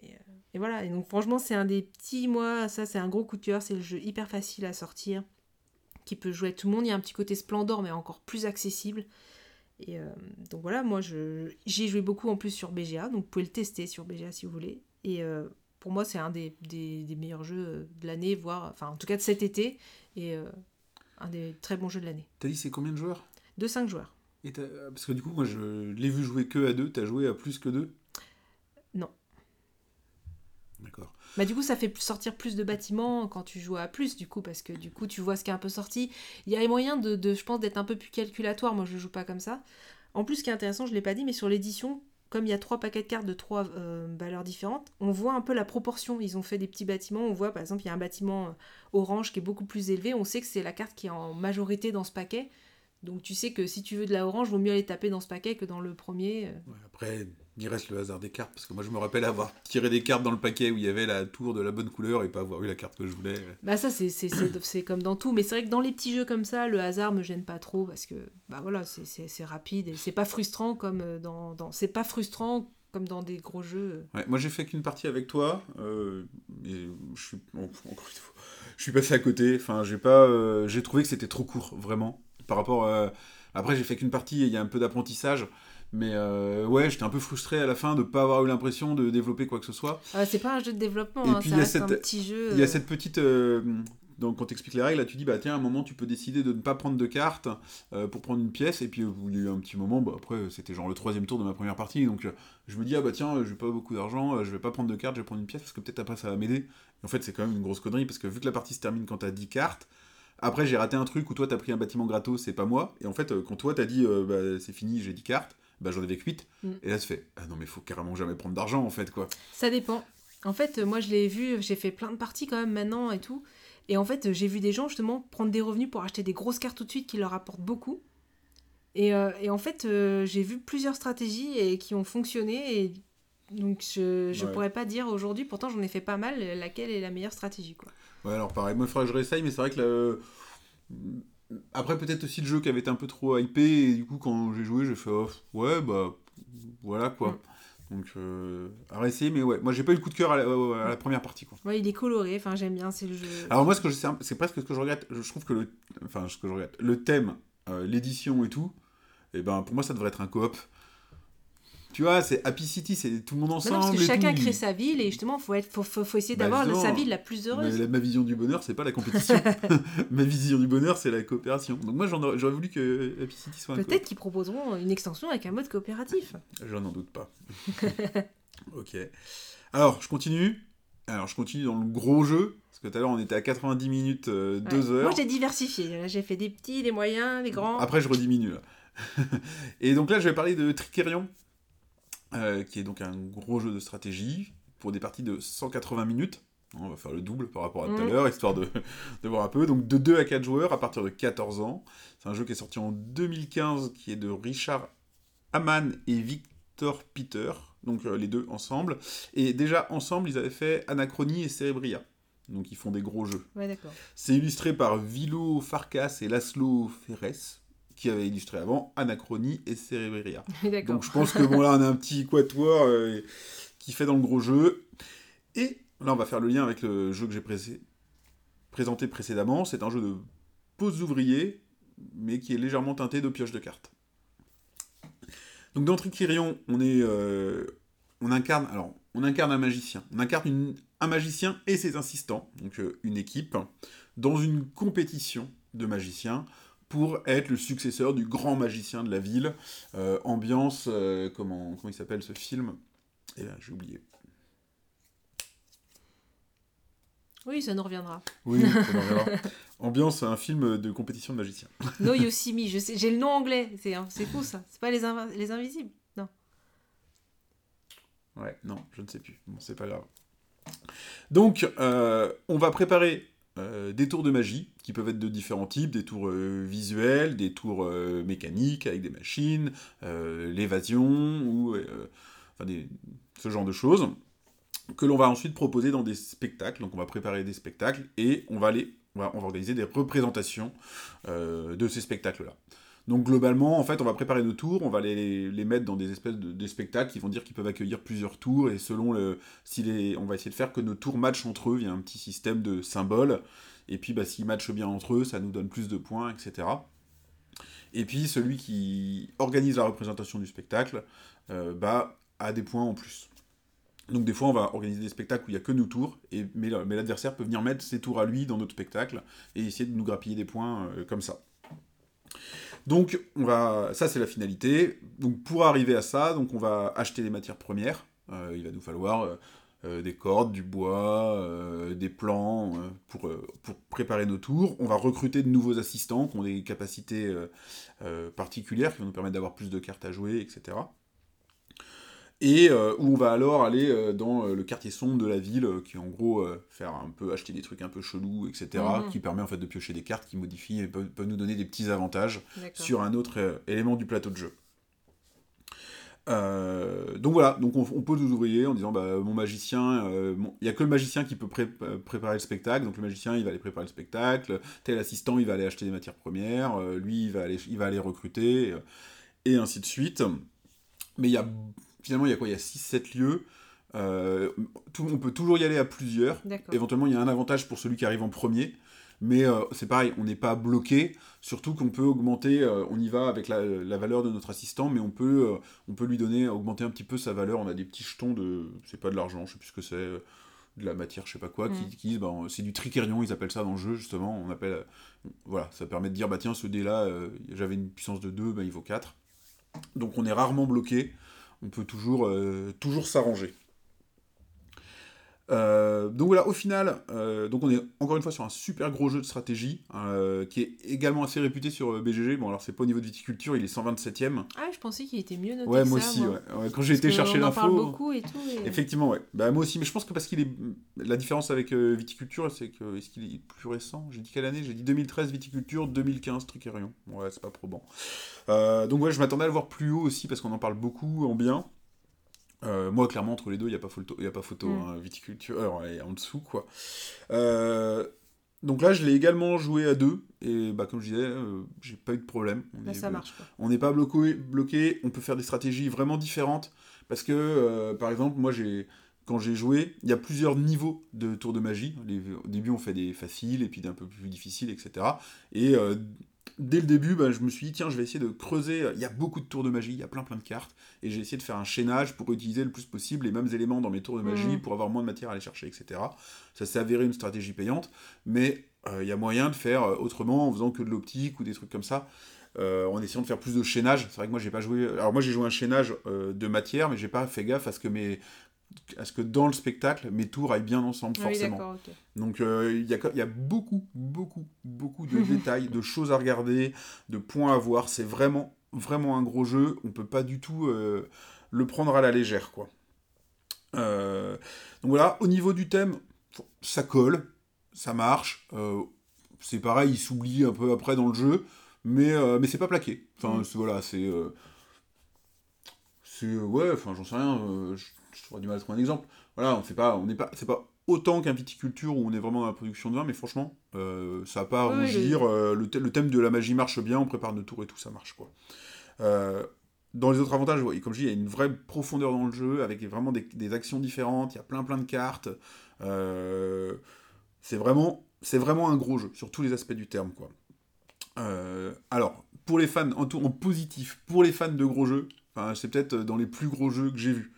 Et, euh, et voilà, et donc franchement, c'est un des petits, moi, ça c'est un gros coup de cœur, c'est le jeu hyper facile à sortir, qui peut jouer avec tout le monde. Il y a un petit côté splendor, mais encore plus accessible. Et euh, donc voilà, moi je j'y ai joué beaucoup en plus sur BGA, donc vous pouvez le tester sur BGA si vous voulez. Et euh, pour moi, c'est un des, des- des meilleurs jeux de l'année, voire, enfin en tout cas de cet été, et euh, un des très bons jeux de l'année. T'as dit c'est combien de joueurs? De 5 joueurs. Et Parce que du coup, moi je l'ai vu jouer que à deux, t'as joué à plus que deux? Non. D'accord. Bah du coup ça fait sortir plus de bâtiments quand tu joues à plus du coup parce que du coup tu vois ce qui est un peu sorti. Il y a moyen de, de- je pense d'être un peu plus calculatoire, moi je joue pas comme ça. En plus ce qui est intéressant, je l'ai pas dit, mais sur l'édition, comme il y a trois paquets de cartes de trois euh, valeurs différentes, on voit un peu la proportion. Ils ont fait des petits bâtiments, on voit par exemple il y a un bâtiment euh, orange qui est beaucoup plus élevé, on sait que c'est la carte qui est en majorité dans ce paquet. Donc tu sais que si tu veux de la orange, vaut mieux aller taper dans ce paquet que dans le premier. euh. Après, il reste le hasard des cartes, parce que moi je me rappelle avoir tiré des cartes dans le paquet où il y avait la tour de la bonne couleur et pas avoir eu la carte que je voulais. Bah ça c'est c'est- c'est- [COUGHS] c'est comme dans tout, mais c'est vrai que dans les petits jeux comme ça, le hasard me gêne pas trop parce que bah voilà c'est- c'est c'est rapide et c'est pas frustrant comme euh, dans, dans c'est pas frustrant comme dans des gros jeux. Ouais, moi j'ai fait qu'une partie avec toi, euh, et je suis bon, encore une fois, je suis passé à côté. Enfin, j'ai pas, euh, j'ai trouvé que c'était trop court, vraiment, par rapport. à- Après, j'ai fait qu'une partie, et il y a un peu d'apprentissage, mais euh, ouais, j'étais un peu frustré à la fin de pas avoir eu l'impression de développer quoi que ce soit. Ah, c'est pas un jeu de développement, hein, ça il y a reste un cette- petit jeu. Il y a euh, cette petite. euh, donc, quand tu expliques les règles, là, tu dis, bah tiens, à un moment, tu peux décider de ne pas prendre de carte euh, pour prendre une pièce. Et puis, euh, il y a eu un petit moment, bah, après, c'était genre le troisième tour de ma première partie. Donc, euh, je me dis, ah bah tiens, j'ai pas beaucoup d'argent, je vais pas prendre de carte, je vais prendre une pièce parce que peut-être après, ça va m'aider. Et en fait, c'est quand même une grosse connerie parce que vu que la partie se termine quand t'as 10 cartes, après, j'ai raté un truc où toi, t'as pris un bâtiment gratos, c'est pas moi. Et en fait, quand toi, t'as dit, bah c'est fini, j'ai 10 cartes, bah j'en avais que 8. Mm. Et là, ça fait, ah non, mais faut carrément jamais prendre d'argent, en fait, quoi. Ça dépend. En fait, moi, je l'ai vu, j'ai fait plein de parties quand même maintenant et tout. Et en fait, j'ai vu des gens justement prendre des revenus pour acheter des grosses cartes tout de suite qui leur apportent beaucoup. Et, euh, et en fait, euh, j'ai vu plusieurs stratégies et qui ont fonctionné. Et donc, je, Ouais. pourrais pas dire aujourd'hui, pourtant j'en ai fait pas mal, laquelle est la meilleure stratégie. Quoi. Ouais, alors pareil, moi il faudrait que je réessaye, mais c'est vrai que là, euh, Après, peut-être aussi le jeu qui avait été un peu trop hypé, et du coup, quand j'ai joué, j'ai fait, oh, ouais, bah, voilà quoi. Mm. Donc, euh, à réessayer, mais ouais, moi j'ai pas eu le coup de cœur à la, à la première partie quoi. Ouais, il est coloré, enfin j'aime bien, c'est le jeu. Alors, moi, ce que je- c'est presque ce que je regrette, je trouve que le, enfin, ce que je regrette, le thème, euh, l'édition et tout, et ben pour moi, ça devrait être un coop. Tu vois, c'est Happy City, c'est tout le monde ensemble. non, parce que et chacun tout. crée sa ville et justement, faut, être, faut, faut, faut essayer Bah, d'avoir sa ville la plus heureuse. Ma vision du bonheur, c'est pas la compétition. [LAUGHS] [LAUGHS] ma vision du bonheur, c'est la coopération. Donc moi, j'aurais voulu que Happy City soit un. Peut-être qu'ils proposeront une extension avec un mode coopératif. [LAUGHS] Je n'en doute pas. ok. Alors, je continue. Alors, je continue dans le gros jeu. Parce que tout à l'heure, on était à 90 minutes, 2 Ouais. heures. Moi, j'ai diversifié. J'ai fait des petits, des moyens, des grands. Après, je rediminue. Là. Et donc là, je vais parler de Trickerion, euh, qui est donc un gros jeu de stratégie pour des parties de 180 minutes. On va faire le double par rapport à tout à Mhm. l'heure, histoire de, [LAUGHS] de voir un peu. Donc de 2 à 4 joueurs à partir de 14 ans. C'est un jeu qui est sorti en 2015, qui est de Richard Hamann et Victor Peter. Donc euh, les deux ensemble. Et déjà ensemble, ils avaient fait Anachronie et Cerebria. Donc ils font des gros jeux. Ouais. C'est illustré par Vilo Farkas et Laszlo Ferres, qui avaient illustré avant Anachronie et Cerebria. [LAUGHS] Donc je pense que bon là on a un petit quatuor euh, qui fait dans le gros jeu. Et là on va faire le lien avec le jeu que j'ai pré- présenté précédemment. C'est un jeu de pose ouvriers, mais qui est légèrement teinté de pioche de cartes. Donc dans Trickerion, on est, euh, on incarne, alors on incarne un magicien. On incarne une- un magicien et ses assistants, donc euh, une équipe, dans une compétition de magiciens pour être le successeur du grand magicien de la ville. Euh, ambiance, euh, comment, comment il s'appelle ce film? Et là, j'ai oublié. Oui, ça nous reviendra. Oui, ça me [LAUGHS] reviendra. ambiance, un film de compétition de magiciens. No sais, j'ai le nom anglais. C'est c'est fou ça. C'est pas les Invisibles. Non. Ouais, non, je ne sais plus. Bon, c'est pas grave. Donc, euh, on va préparer euh, des tours de magie qui peuvent être de différents types, des tours euh, visuels, des tours euh, mécaniques avec des machines, l'évasion ou enfin ce genre de choses que l'on va ensuite proposer dans des spectacles. Donc, on va préparer des spectacles et on va aller, on va, organiser des représentations de ces spectacles-là. Donc globalement, en fait, on va préparer nos tours, on va les, mettre dans des espèces de spectacles qui vont dire qu'ils peuvent accueillir plusieurs tours et selon le, si on va essayer de faire que nos tours matchent entre eux via un petit système de symboles. Et puis, bah, s'ils matchent bien entre eux, ça nous donne plus de points, etc. Et puis, celui qui organise la représentation du spectacle, euh, bah, a des points en plus. Donc des fois, on va organiser des spectacles où il n'y a que nos tours, et, mais l'adversaire peut venir mettre ses tours à lui dans notre spectacle et essayer de nous grappiller des points euh, comme ça. Donc, on va, ça c'est la finalité. Donc, pour arriver à ça, donc on va acheter des matières premières. Euh, il va nous falloir euh, euh, des cordes, du bois, des plans pour, préparer nos tours. On va recruter de nouveaux assistants qui ont des capacités particulières qui vont nous permettre d'avoir plus de cartes à jouer, etc. Et euh, où on va alors aller euh, dans euh, le quartier sombre de la ville, qui est en gros faire un peu acheter des trucs un peu chelous, etc. Mhm. Qui permet en fait de piocher des cartes qui modifient et peuvent, peuvent nous donner des petits avantages sur un autre élément du plateau de jeu. Euh, donc voilà, donc on, on pose aux ouvriers en disant bah, mon magicien, euh, il y a que le magicien qui peut pré- préparer le spectacle, donc le magicien il va aller préparer le spectacle, tel assistant il va aller acheter des matières premières, euh, lui il va aller, il va aller recruter, et ainsi de suite. Mais il y a finalement il y a quoi? Il y a 6-7 lieux. Euh, tout- on peut toujours y aller à plusieurs. Éventuellement, il y a un avantage pour celui qui arrive en premier. Mais euh, c'est pareil, on n'est pas bloqué. Surtout qu'on peut augmenter, euh, on y va avec la, la valeur de notre assistant, mais on peut, on peut lui donner, augmenter un petit peu sa valeur. On a des petits jetons de. C'est pas de l'argent, je sais plus ce que c'est. de la matière, je sais pas quoi, qui, Mm. qui disent, bah, c'est du tricérion, ils appellent ça dans le jeu, justement. On appelle, voilà, ça permet de dire, bah tiens, ce dé-là, j'avais une puissance de 2, bah, il vaut 4. Donc on est rarement bloqué, on peut toujours, euh, toujours s'arranger. Euh, donc voilà, au final, euh, donc on est encore une fois sur un super gros jeu de stratégie euh, qui est également assez réputé sur BGG. Bon, alors c'est pas au niveau de viticulture, il est 127ème. Ah, je pensais qu'il était mieux noté. Ouais, que moi ça, aussi, moi. ouais. Ouais, Quand j'ai été chercher On en parle l'info. beaucoup et tout. et- Effectivement, ouais. Bah, moi aussi, mais je pense que parce qu'il est. La différence avec viticulture, c'est que. Est-ce qu'il est plus récent? J'ai dit quelle année? J'ai dit 2013 viticulture, 2015 Tricerion. Ouais, c'est pas probant. Donc, ouais, je m'attendais à le voir plus haut aussi parce qu'on en parle beaucoup en bien. Euh, moi, clairement, entre les deux, il n'y a pas photo, y a pas photo Mm. hein, viticulture, euh, elle est en dessous, quoi. Euh, donc là, je l'ai également joué à deux, et bah, comme je disais, euh, j'ai pas eu de problème. On est- ça marche on n'est pas bloqué, bloqué, on peut faire des stratégies vraiment différentes. Parce que, par exemple, moi, j'ai, quand j'ai joué, il y a plusieurs niveaux de tours de magie. Les- au début, on fait des faciles, et puis d'un peu plus difficiles, etc. Et euh, dès le début, bah, je me suis dit, tiens, je vais essayer de creuser. Il y a beaucoup de tours de magie, il y a plein plein de cartes. Et j'ai essayé de faire un chaînage pour utiliser le plus possible les mêmes éléments dans mes tours de magie, Mhm. pour avoir moins de matière à aller chercher, etc. Ça s'est avéré une stratégie payante, mais euh, il y a moyen de faire euh, autrement en faisant que de l'optique ou des trucs comme ça. Euh, en essayant de faire plus de chaînage. C'est vrai que moi j'ai pas joué. Alors moi j'ai joué un chaînage euh, de matière, mais j'ai pas fait gaffe à ce que mes à ce que dans le spectacle mes tours aillent bien ensemble oui, forcément. Donc euh, il y, a, y a beaucoup, beaucoup, beaucoup de [LAUGHS] détails, de choses à regarder, de points à voir. C'est vraiment, vraiment un gros jeu. On peut pas du tout euh, le prendre à la légère, quoi. Euh, donc voilà, au niveau du thème, ça colle, ça marche. C'est pareil, il s'oublie un peu après dans le jeu, mais, mais c'est pas plaqué. Enfin, Mm. voilà, c'est. c'est. ouais, enfin, j'en sais rien. je- J'aurais du mal à trouver un exemple. Voilà, on fait pas. On n'est pas. C'est pas autant qu'un viticulture où on est vraiment dans la production de vin, mais franchement, euh, ça n'a pas à Oui, oui, rougir. euh, le, thè- le thème de la magie marche bien, on prépare nos tours et tout, ça marche quoi. Euh, dans les autres avantages, ouais, comme je dis, il y a une vraie profondeur dans le jeu, avec vraiment des, des actions différentes, il y a plein plein de cartes. C'est vraiment, vraiment un gros jeu, sur tous les aspects du terme. quoi. Alors, pour les fans, en, tout, en positif, pour les fans de gros jeux, c'est peut-être dans les plus gros jeux que j'ai vus.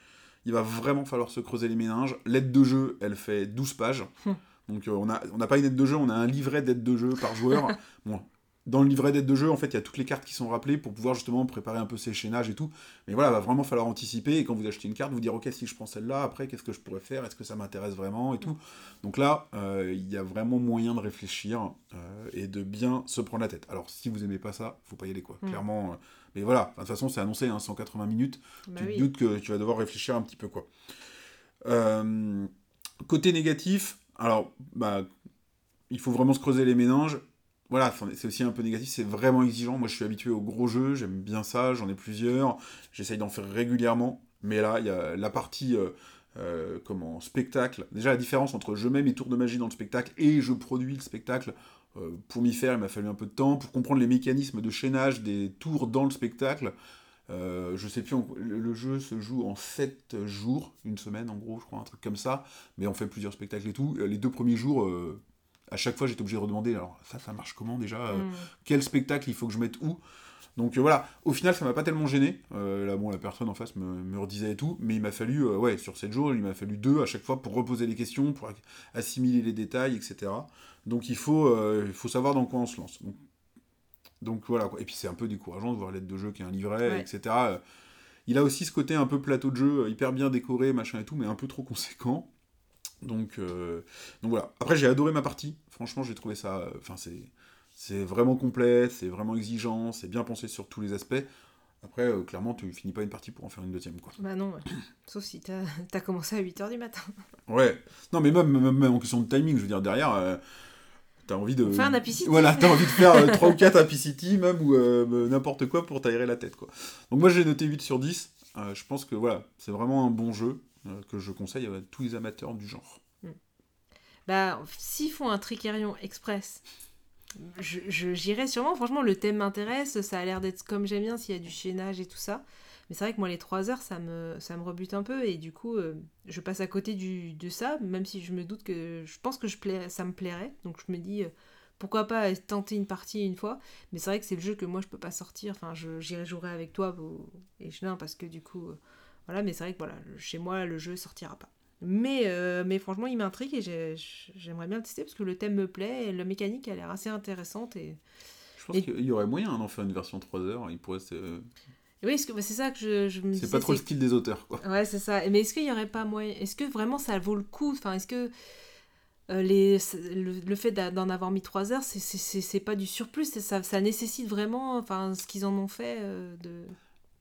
Il va vraiment falloir se creuser les méninges. L'aide de jeu, elle fait 12 pages. Hum. Donc euh, on n'a on pas une aide de jeu, on a un livret d'aide de jeu par joueur. [LAUGHS] bon, dans le livret d'aide de jeu, en fait, il y a toutes les cartes qui sont rappelées pour pouvoir justement préparer un peu ses chaînages et tout. Mais voilà, il va vraiment falloir anticiper. Et quand vous achetez une carte, vous dire, ok, si je prends celle-là, après, qu'est-ce que je pourrais faire? Est-ce que ça m'intéresse vraiment? Et tout. Donc là, euh, il y a vraiment moyen de réfléchir euh, et de bien se prendre la tête. Alors, si vous aimez pas ça, faut pas y aller, quoi. Mm. Clairement. euh, mais voilà, de toute façon, c'est annoncé, hein, 180 minutes Bah tu oui. te doutes que tu vas devoir réfléchir un petit peu quoi. Euh, côté négatif, alors bah il faut vraiment se creuser les méninges. Voilà, c'est aussi un peu négatif, c'est vraiment exigeant. Moi je suis habitué aux gros jeux, j'aime bien ça, j'en ai plusieurs, j'essaye d'en faire régulièrement. Mais là, il y a la partie euh, euh, comment spectacle. Déjà la différence entre je mets mes tours de magie dans le spectacle et je produis le spectacle. Euh, pour m'y faire, il m'a fallu un peu de temps. Pour comprendre les mécanismes de chaînage des tours dans le spectacle, euh, je sais plus, le, jeu se joue en 7 jours, une semaine en gros, je crois, un truc comme ça, mais on fait plusieurs spectacles et tout. Euh, Les deux premiers jours, euh, à chaque fois j'étais obligé de redemander, alors ça, ça marche comment déjà euh, Mm. Quel spectacle il faut que je mette où? Donc voilà, au final ça m'a pas tellement gêné. Là bon, la personne en face me, me redisait et tout, mais il m'a fallu, ouais, sur 7 jours, il m'a fallu deux à chaque fois pour reposer les questions, pour assimiler les détails, etc. Donc il faut, euh, il faut savoir dans quoi on se lance. Donc, donc voilà, quoi. et puis c'est un peu décourageant de voir l'aide de jeu qui est un livret, Ouais. etc. Euh, Il a aussi ce côté un peu plateau de jeu, euh, hyper bien décoré, machin et tout, mais un peu trop conséquent. Donc, euh, donc voilà. Après, j'ai adoré ma partie. Franchement, j'ai trouvé ça. Enfin, c'est, c'est vraiment complet, c'est vraiment exigeant, c'est bien pensé sur tous les aspects. Après, euh, clairement, tu finis pas une partie pour en faire une deuxième, quoi. Bah non, ouais. [CLEARS THROAT] sauf si t'as as commencé à 8h du matin. Ouais. Non, mais même, même, même en question de timing, je veux dire, derrière, t'as envie de. On fait un Happy City. Voilà, t'as envie de faire 3 [LAUGHS] ou 4 Happy City, même, ou euh, n'importe quoi pour t'aérer la tête, quoi. Donc, moi, j'ai noté 8 sur 10. Euh, je pense que, voilà, c'est vraiment un bon jeu euh, que je conseille à tous les amateurs du genre. Bah, s'ils font un Tricerion Express, je- je- j'irai sûrement. Franchement, le thème m'intéresse. Ça a l'air d'être comme j'aime bien s'il y a du chaînage et tout ça. Mais c'est vrai que moi, les 3 heures, ça me, ça me rebute un peu. Et du coup, euh, je passe à côté du, de ça, même si je me doute que je pense que je ça me plairait. Donc je me dis, euh, pourquoi pas tenter une partie une fois. Mais c'est vrai que c'est le jeu que moi, je peux pas sortir. Enfin, je- j'irai jouer avec toi ou- et Chelin parce que du coup. euh, voilà, mais c'est vrai que voilà, chez moi, le jeu sortira pas. Mais, mais franchement, il m'intrigue et j'ai- j'aimerais bien le tester parce que le thème me plaît et la mécanique a l'air assez intéressante. Et, Je pense Et- qu'il y aurait moyen hein, d'en faire une version 3 heures. Il pourrait. se- oui, bah, c'est ça que je, je me C'est pas trop le style des auteurs, quoi. Ouais, c'est ça. Mais est-ce qu'il y aurait pas moyen Est-ce que vraiment ça vaut le coup Enfin, est-ce que euh, les, le, le fait d'en avoir mis 3 heures, c'est- pas du surplus, ça, ça nécessite vraiment enfin, ce qu'ils en ont fait euh, de.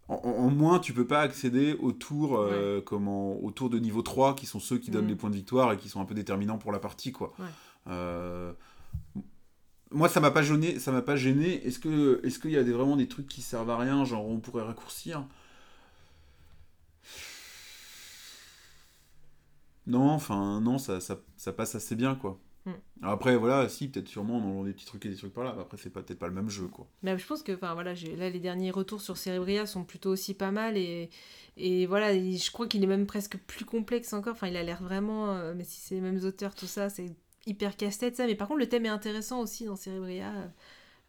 En, en- moins, tu peux pas accéder aux tours, euh, comment, de niveau 3, qui sont ceux qui donnent Mm. les points de victoire et qui sont un peu déterminants pour la partie, quoi. Ouais. Moi, ça m'a pas gêné. Ça m'a pas gêné. Est-ce que, est-ce qu'il y a des, vraiment des trucs qui servent à rien, genre on pourrait raccourcir? Non, enfin non, ça, ça, ça passe assez bien, quoi. Mm. Alors Après, voilà, si, peut-être sûrement, on enlève des petits trucs et des trucs par là. Après, c'est pas- peut-être pas le même jeu, quoi. Mais je pense que, enfin voilà, là les derniers retours sur Cerebria sont plutôt aussi pas mal et, et voilà, et je crois qu'il est même presque plus complexe encore. Enfin, il a l'air vraiment, euh, mais si c'est les mêmes auteurs, tout ça, c'est hyper casse-tête ça. Mais par contre, le thème est intéressant aussi dans Cerebria, euh,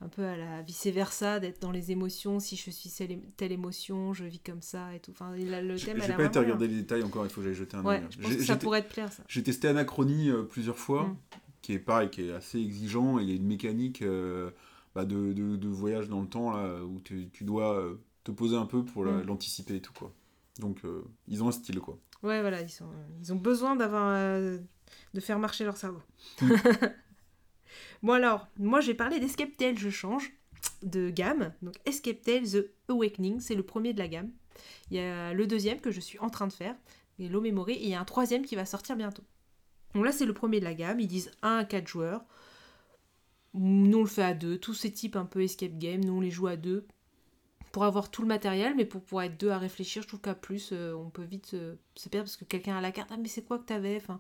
un peu à la vice versa, d'être dans les émotions. Si je suis telle, telle émotion, je vis comme ça et tout. Enfin, il a- le thème j'ai pas été regarder les détails encore, il faut que j'aille jeter un. Ouais, je pense J'ai- que ça pourrait te plaire ça. J'ai testé Anachronie euh, plusieurs fois, Mm. qui est pareil, qui est assez exigeant, et il y a une mécanique euh, bah, de, de- de voyage dans le temps, là, où tu, tu dois euh, te poser un peu pour Mm. l'anticiper et tout, quoi. Donc, euh, ils ont un style, quoi. Ouais, voilà, ils, sont, ils ont besoin d'avoir de faire marcher leur cerveau. [LAUGHS] bon alors, moi j'ai parlé d'Escape Tales, je change de gamme. Donc Escape Tales The Awakening, c'est le premier de la gamme. Il y a le deuxième que je suis en train de faire, Low Memory, et il y a un troisième qui va sortir bientôt. Donc là c'est le premier de la gamme, ils disent 1 à 4 joueurs. Nous on le fait à deux, tous ces types un peu escape game, nous on les joue à deux pour avoir tout le matériel, mais pour pouvoir être deux à réfléchir, je trouve qu'à plus, euh, on peut vite euh, se perdre parce que quelqu'un a la carte, ah mais c'est quoi que t'avais? Enfin,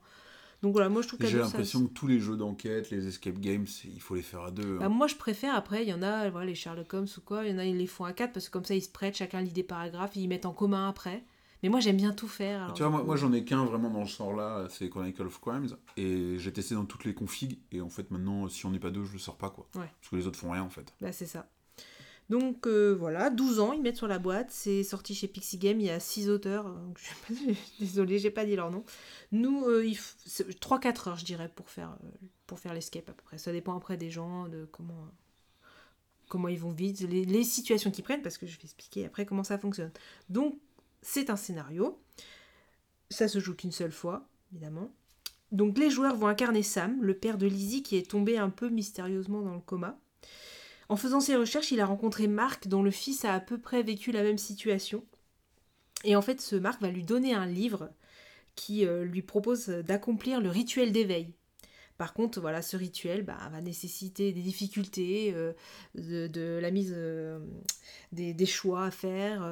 Donc voilà, moi je trouve J'ai ça- l'impression que tous les jeux d'enquête, les escape games, il faut les faire à deux. Bah, hein. moi je préfère, après il y en a, voilà, les Sherlock Holmes ou quoi, il y en a ils les font à quatre parce que comme ça ils se prêtent, chacun lit des paragraphes, ils mettent en commun après. Mais moi j'aime bien tout faire. alors tu vois, moi, moi j'en ai qu'un vraiment dans ce genre-là, c'est Chronicle of Crimes, et j'ai testé dans toutes les configs, et en fait maintenant, si on n'est pas deux, je le sors pas, quoi. Ouais. Parce que les autres font rien, en fait. Bah, c'est ça. Donc euh, voilà, 12 ans, ils mettent sur la boîte. C'est sorti chez Pixie Game, il y a 6 auteurs. euh, donc je pas- [LAUGHS] Désolée, j'ai pas dit leur nom. Nous, euh, il f- c'est 3-4 heures, je dirais, pour faire, euh, pour faire l'escape à peu près. Ça dépend après des gens, de comment, comment ils vont vite, les, les situations qu'ils prennent, parce que je vais expliquer après comment ça fonctionne. Donc, c'est un scénario. Ça se joue qu'une seule fois, évidemment. Donc les joueurs vont incarner Sam, le père de Lizzie qui est tombé un peu mystérieusement dans le coma. En faisant ses recherches, il a rencontré Marc, dont le fils a à peu près vécu la même situation. Et en fait, ce Marc va lui donner un livre qui euh, lui propose d'accomplir le rituel d'éveil. Par contre, voilà, ce rituel bah, va nécessiter des difficultés, euh, de, la mise euh, des, choix à faire,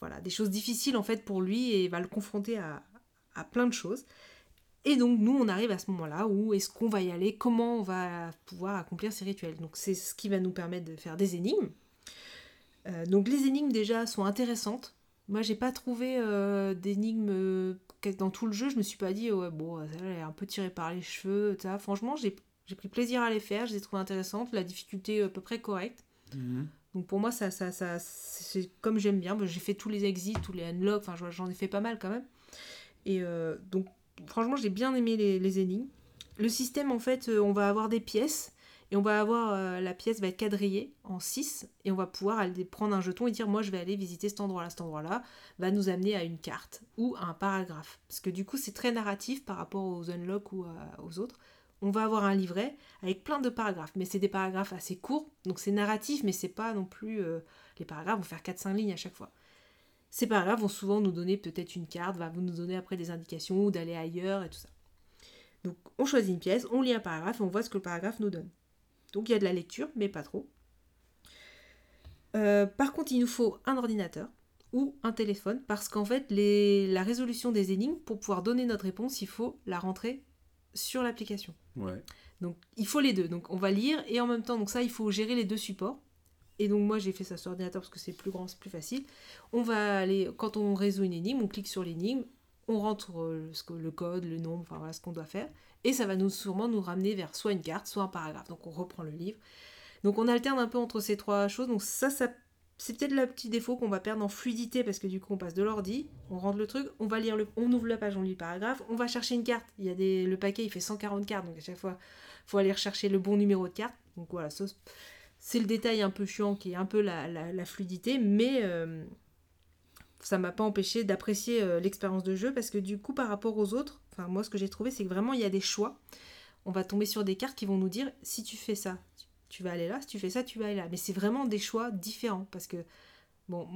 voilà, des choses difficiles en fait pour lui et va le confronter à plein de choses. Et donc nous, on arrive à ce moment-là où est-ce qu'on va y aller, comment on va pouvoir accomplir ces rituels. Donc c'est ce qui va nous permettre de faire des énigmes. Euh, donc les énigmes déjà sont intéressantes. Moi, j'ai pas trouvé euh, d'énigmes euh, dans tout le jeu. Je me suis pas dit ouais bon, elle est un peu tirée par les cheveux. Ça. Franchement, j'ai pris plaisir à les faire. Je les ai trouvées intéressantes. La difficulté à peu près correcte. Donc pour moi, ça, ça, ça, c'est comme j'aime bien. J'ai fait tous les exits, tous les unlocks. Enfin, j'en ai fait pas mal quand même. Et euh, donc franchement, j'ai bien aimé les, les énigmes. Le système, en fait, euh, on va avoir des pièces et on va avoir euh, la pièce va être quadrillée en 6 et on va pouvoir aller prendre un jeton et dire moi je vais aller visiter cet endroit-là, cet endroit-là va nous amener à une carte ou à un paragraphe parce que du coup c'est très narratif par rapport aux unlock ou à- aux autres. On va avoir un livret avec plein de paragraphes, mais c'est des paragraphes assez courts, donc c'est narratif, mais c'est pas non plus. euh, les paragraphes vont faire 4-5 lignes à chaque fois. Ces paragraphes vont souvent nous donner peut-être une carte, va nous donner après des indications ou d'aller ailleurs et tout ça. Donc on choisit une pièce, on lit un paragraphe et on voit ce que le paragraphe nous donne. Donc il y a de la lecture, mais pas trop. Euh, par contre, il nous faut un ordinateur ou un téléphone parce qu'en fait, les- la résolution des énigmes, pour pouvoir donner notre réponse, il faut la rentrer sur l'application. Ouais. Donc il faut les deux. Donc on va lire et en même temps, donc ça, il faut gérer les deux supports. Et donc moi j'ai fait ça sur ordinateur parce que c'est plus grand, c'est plus facile. On va aller, quand on résout une énigme, on clique sur l'énigme, on rentre euh, le code, le nombre, enfin voilà ce qu'on doit faire. Et ça va nous sûrement nous ramener vers soit une carte, soit un paragraphe. Donc on reprend le livre. Donc on alterne un peu entre ces trois choses. Donc ça, ça c'est peut-être le petit défaut qu'on va perdre en fluidité parce que du coup on passe de l'ordi, on rentre le truc, on va lire le, on ouvre la page, on lit le paragraphe, on va chercher une carte. Il y a des, le paquet il fait 140 cartes donc à chaque fois faut aller rechercher le bon numéro de carte. Donc voilà, ça, c'est le détail un peu chiant qui est un peu la, fluidité, mais euh, ça m'a pas empêché d'apprécier euh, l'expérience de jeu parce que du coup par rapport aux autres, enfin moi ce que j'ai trouvé c'est que vraiment il y a des choix. On va tomber sur des cartes qui vont nous dire si tu fais ça, tu- vas aller là, si tu fais ça, tu vas aller là. Mais c'est vraiment des choix différents parce que bon,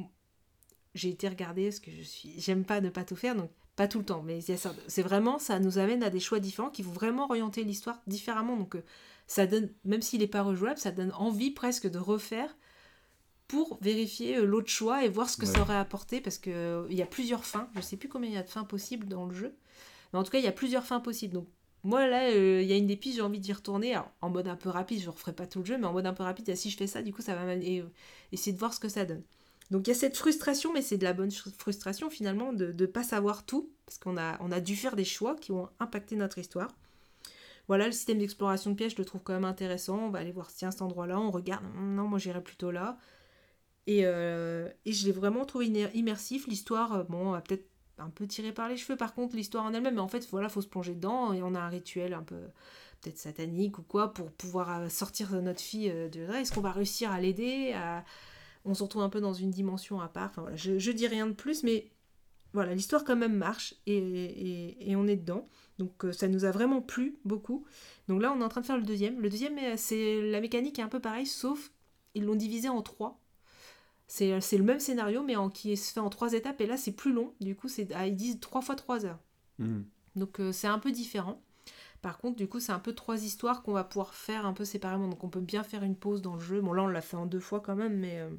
j'ai été regarder parce que je suis, j'aime pas ne pas tout faire donc pas tout le temps, mais c'est vraiment ça nous amène à des choix différents qui vont vraiment orienter l'histoire différemment. Donc euh, ça donne, même s'il n'est pas rejouable, ça donne envie presque de refaire pour vérifier euh, l'autre choix et voir ce que Ouais. ça aurait apporté parce que euh, il y a plusieurs fins. Je sais plus combien il y a de fins possibles dans le jeu, mais en tout cas il y a plusieurs fins possibles. Donc moi là, euh, il y a une des pistes, j'ai envie d'y retourner Alors, en mode un peu rapide. Je ne referai pas tout le jeu, mais en mode un peu rapide. ah, si je fais ça, du coup ça va m'amener- euh, essayer de voir ce que ça donne. Donc il y a cette frustration, mais c'est de la bonne fr- frustration finalement de ne pas savoir tout, parce qu'on a, on a dû faire des choix qui ont impacté notre histoire. Voilà, le système d'exploration de pièges, je le trouve quand même intéressant. On va aller voir, tiens, cet endroit-là, on regarde. Hum, Non, moi j'irais plutôt là. Et, euh, je l'ai vraiment trouvé immersif. L'histoire, euh, bon, a peut-être un peu tiré par les cheveux par contre, l'histoire en elle-même. Mais en fait, voilà, faut se plonger dedans. Et on a un rituel un peu peut-être satanique ou quoi pour pouvoir euh, sortir notre fille de là. Est-ce qu'on va réussir à l'aider. On se retrouve un peu dans une dimension à part. Enfin voilà, je, je dis rien de plus, mais voilà, l'histoire quand même marche et- et on est dedans. Donc euh, ça nous a vraiment plu beaucoup. Donc là, on est en train de faire le deuxième. Le deuxième, euh, c'est la mécanique est un peu pareille, sauf ils l'ont divisé en trois. C'est c'est le même scénario, mais en, qui se fait en trois étapes. Et là, c'est plus long. Du coup, c'est ah, ils disent trois fois trois heures. Mhm. Donc euh, c'est un peu différent. Par contre, du coup, c'est un peu trois histoires qu'on va pouvoir faire un peu séparément. Donc on peut bien faire une pause dans le jeu. Bon, là, on l'a fait en deux fois quand même, mais... euh,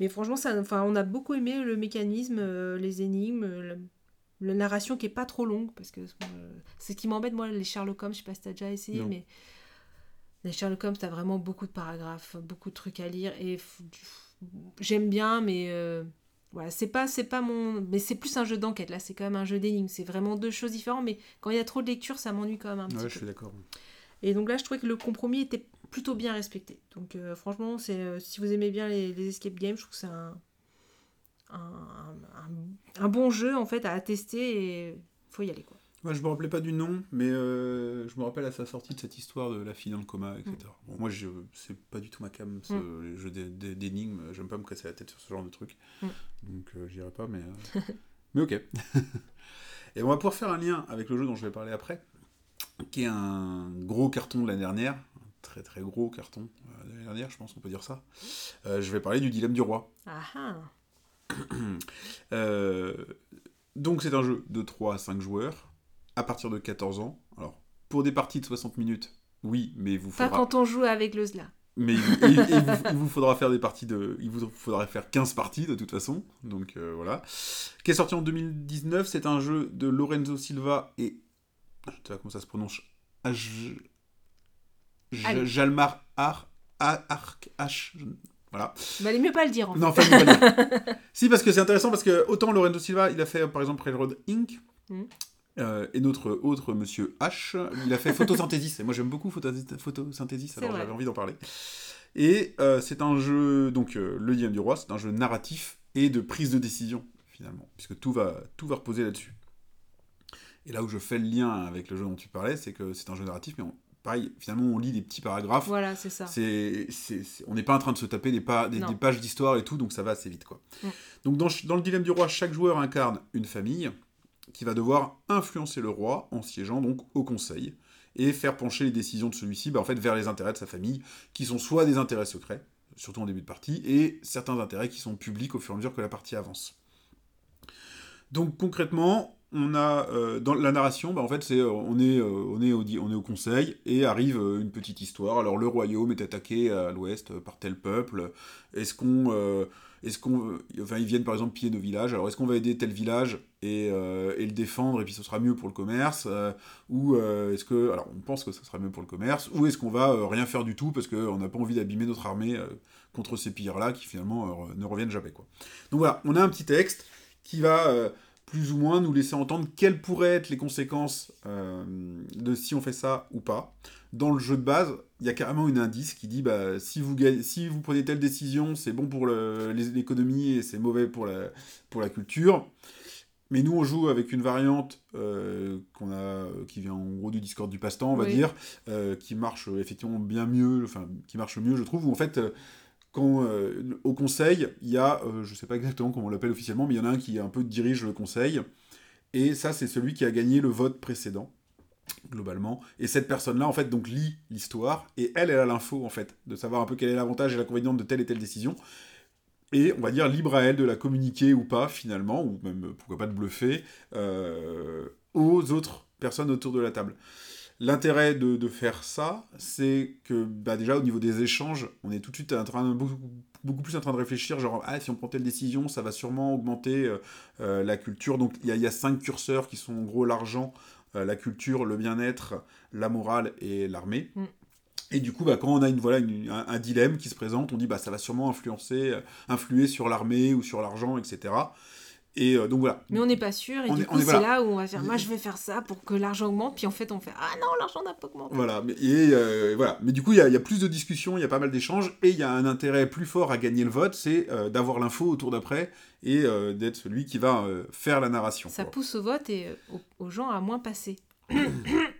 Mais franchement, ça, enfin, on a beaucoup aimé le mécanisme, euh, les énigmes, euh, la, narration qui est pas trop longue, parce que euh, c'est ce qui m'embête, moi, les Sherlock Holmes, je sais pas si t'as déjà essayé, Non. mais les Sherlock Holmes, t'as vraiment beaucoup de paragraphes, beaucoup de trucs à lire, et j'aime bien, mais euh, voilà, c'est pas, c'est pas mon, mais c'est plus un jeu d'enquête. Là, c'est quand même un jeu d'énigmes. C'est vraiment deux choses différentes, mais quand il y a trop de lecture, ça m'ennuie quand même un petit Ouais, peu. je suis d'accord. Et donc là, je trouvais que le compromis était plutôt bien respecté. Donc euh, franchement, c'est si vous aimez bien les, les escape games, je trouve que c'est un, un, un- un bon jeu en fait à tester et faut y aller quoi. Moi, je me rappelais pas du nom, mais euh, je me rappelle à sa sortie de cette histoire de la fille dans le coma, etc. Bon, moi, je, c'est pas du tout ma cam, ce, Mm. les jeux d'é- d'é- d'énigmes. J'aime pas me casser la tête sur ce genre de truc. Mm. Donc, euh, j'irai pas, mais. euh, mais ok. [LAUGHS] Et on va pouvoir faire un lien avec le jeu dont je vais parler après, qui est un gros carton de l'année dernière. Un très très gros carton euh, de l'année dernière, je pense qu'on peut dire ça. Je vais parler du dilemme du roi. Ah ah. [CLEARS THROAT] Euh, donc c'est un jeu de 3 à 5 joueurs à partir de 14 ans. Alors pour des parties de 60 minutes, oui, mais vous Pas faudra quand on joue avec le Zla. mais il, il- il vous, il vous faudra faire des parties de il vous faudra faire 15 parties de toute façon. Donc euh, voilà. Qui est sorti en 2019, c'est un jeu de Lorenzo Silva et je sais pas comment ça se prononce? J-. Jalmar Ar Ar- H. Voilà. Il valait mieux pas le dire en fait. Non, fallait pas le dire. [LAUGHS] si, parce que c'est intéressant, parce que autant Lorenzo Silva, il a fait par exemple Railroad Inc. Mhm. euh, et notre autre monsieur H, il a fait Photosynthesis. Et moi j'aime beaucoup Photo- Photosynthesis, alors j'avais envie d'en parler. Et euh, c'est un jeu, donc euh, Le Dilemme du Roi, c'est un jeu narratif et de prise de décision, finalement, puisque tout va, tout va reposer là-dessus. Et là où je fais le lien avec le jeu dont tu parlais, c'est que c'est un jeu narratif, mais on- pareil, finalement on lit des petits paragraphes. Voilà, c'est ça. C'est, c'est- c'est- on n'est pas en train de se taper des, des, pages d'histoire et tout, donc ça va assez vite. Quoi. Mm. Donc dans, dans le dilemme du roi, chaque joueur incarne une famille qui va devoir influencer le roi en siégeant donc au conseil et faire pencher les décisions de celui-ci bah, en fait, vers les intérêts de sa famille, qui sont soit des intérêts secrets, surtout en début de partie, et certains intérêts qui sont publics au fur et à mesure que la partie avance. Donc concrètement, on a euh, dans la narration, bah, en fait, c'est euh, on est euh, on est au on est au conseil et arrive une petite histoire. Alors le royaume est attaqué à l'ouest par tel peuple. Est-ce qu'on est-ce qu'on enfin ils viennent par exemple piller nos villages. Alors est-ce qu'on va aider tel village et, et le défendre et puis ce sera mieux pour le commerce ou est-ce que alors on pense que ce sera mieux pour le commerce ou est-ce qu'on va rien faire du tout parce qu'on n'a pas envie d'abîmer notre armée contre ces pilleurs là qui finalement ne reviennent jamais quoi. Donc voilà, on a un petit texte qui va plus ou moins nous laisser entendre quelles pourraient être les conséquences euh, de si on fait ça ou pas. dans le jeu de base, il y a carrément une indice qui dit bah, si, vous gagnez- si vous prenez telle décision, c'est bon pour l'économie et c'est mauvais pour la, pour la culture. Mais nous, on joue avec une variante euh, qu'on a, qui vient en gros du Discord du passe-temps, on va Oui. dire, euh, qui marche effectivement bien mieux, enfin, qui marche mieux, je trouve, où en fait, quand, euh, au conseil, il y a, euh, je sais pas exactement comment on l'appelle officiellement, mais il y en a un qui un peu dirige le conseil, et ça, c'est celui qui a gagné le vote précédent, globalement. Et cette personne-là, en fait, donc lit l'histoire, et elle, elle a l'info, en fait, de savoir un peu quel est l'avantage et l'inconvénient de telle et telle décision. Et on va dire libre à elle de la communiquer ou pas, finalement, ou même, pourquoi pas, de bluffer, euh, aux autres personnes autour de la table. L'intérêt de, de faire ça, c'est que bah, déjà au niveau des échanges, on est tout de suite en train de, beaucoup, beaucoup plus en train de réfléchir, genre ah, si on prend telle décision, ça va sûrement augmenter euh, euh, la culture. Donc il y, y a cinq curseurs qui sont en gros l'argent, euh, la culture, le bien-être, la morale et l'armée. Mm. Et du coup, bah, quand on a une, voilà, une- un, un dilemme qui se présente, on dit bah, ça va sûrement influencer, euh, influer sur l'armée ou sur l'argent, etc. Et euh, donc voilà. Mais on n'est pas sûr, et On du est- coup, c'est voilà. là où on va faire moi je vais faire ça pour que l'argent augmente, puis en fait on fait ah non, l'argent n'a pas augmenté. Voilà, mais, et, euh, voilà. mais du coup, il y, a- il y a plus de discussions, il y a pas mal d'échanges, et il y a un intérêt plus fort à gagner le vote, c'est euh, d'avoir l'info au tour d'après, et d'être celui qui va faire la narration. Ça quoi. pousse au vote et aux gens à moins passer. [COUGHS]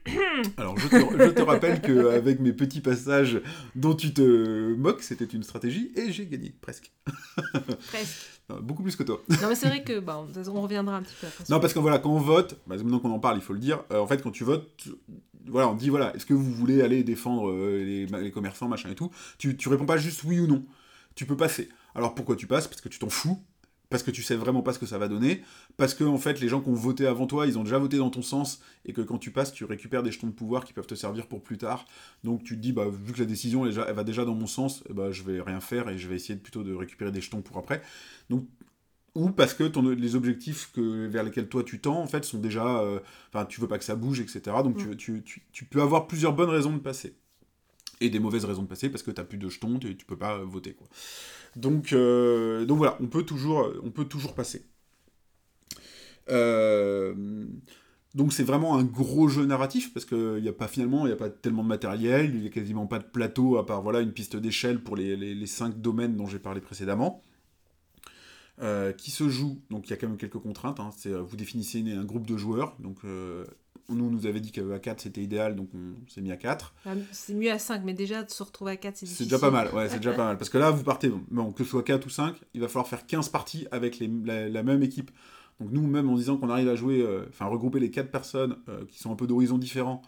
Alors, je te, je te rappelle qu'avec mes petits passages dont tu te moques, c'était une stratégie, et j'ai gagné, presque. Presque. Beaucoup plus que toi. non mais c'est vrai que bah, on, reviendra un petit peu après. Non, parce que voilà, quand on vote, bah, maintenant qu'on en parle, il faut le dire, euh, en fait, quand tu votes, voilà, on dit, voilà, est-ce que vous voulez aller défendre euh, les, les commerçants, machin et tout tu, tu réponds pas juste oui ou non. Tu peux passer. Alors pourquoi tu passes? Parce que tu t'en fous. Parce que tu sais vraiment pas ce que ça va donner. Parce que, en fait, les gens qui ont voté avant toi, ils ont déjà voté dans ton sens. Et que quand tu passes, tu récupères des jetons de pouvoir qui peuvent te servir pour plus tard. Donc tu te dis, bah, vu que la décision, elle, va déjà dans mon sens, eh bah, je vais rien faire et je vais essayer plutôt de récupérer des jetons pour après. Donc ou parce que ton, les objectifs que, vers lesquels toi tu tends, en fait, sont déjà... euh, tu veux pas que ça bouge, etc. Donc tu, tu, tu, tu peux avoir plusieurs bonnes raisons de passer. Et des mauvaises raisons de passer parce que tu plus de jetons et tu peux pas voter. Quoi. Donc, euh, donc voilà, on peut toujours, on peut toujours passer. Euh, donc c'est vraiment un gros jeu narratif parce qu'il n'y a pas finalement, il n'y a pas tellement de matériel, il n'y a quasiment pas de plateau à part voilà, une piste d'échelle pour les, les, cinq domaines dont j'ai parlé précédemment. Euh, qui se joue, donc il y a quand même quelques contraintes, hein, euh, vous définissez un groupe de joueurs, donc euh, nous on nous avait dit qu'à 4 c'était idéal, donc on s'est mis à 4. Ah, C'est mieux à 5, mais déjà de se retrouver à 4, c'est C'est difficile. déjà pas mal, ouais, c'est déjà pas mal. Parce que là, vous partez, bon, que ce soit 4 ou 5, il va falloir faire 15 parties avec les- la, la même équipe. Donc nous, même en disant qu'on arrive à jouer, euh, enfin regrouper les 4 personnes euh, qui sont un peu d'horizons différents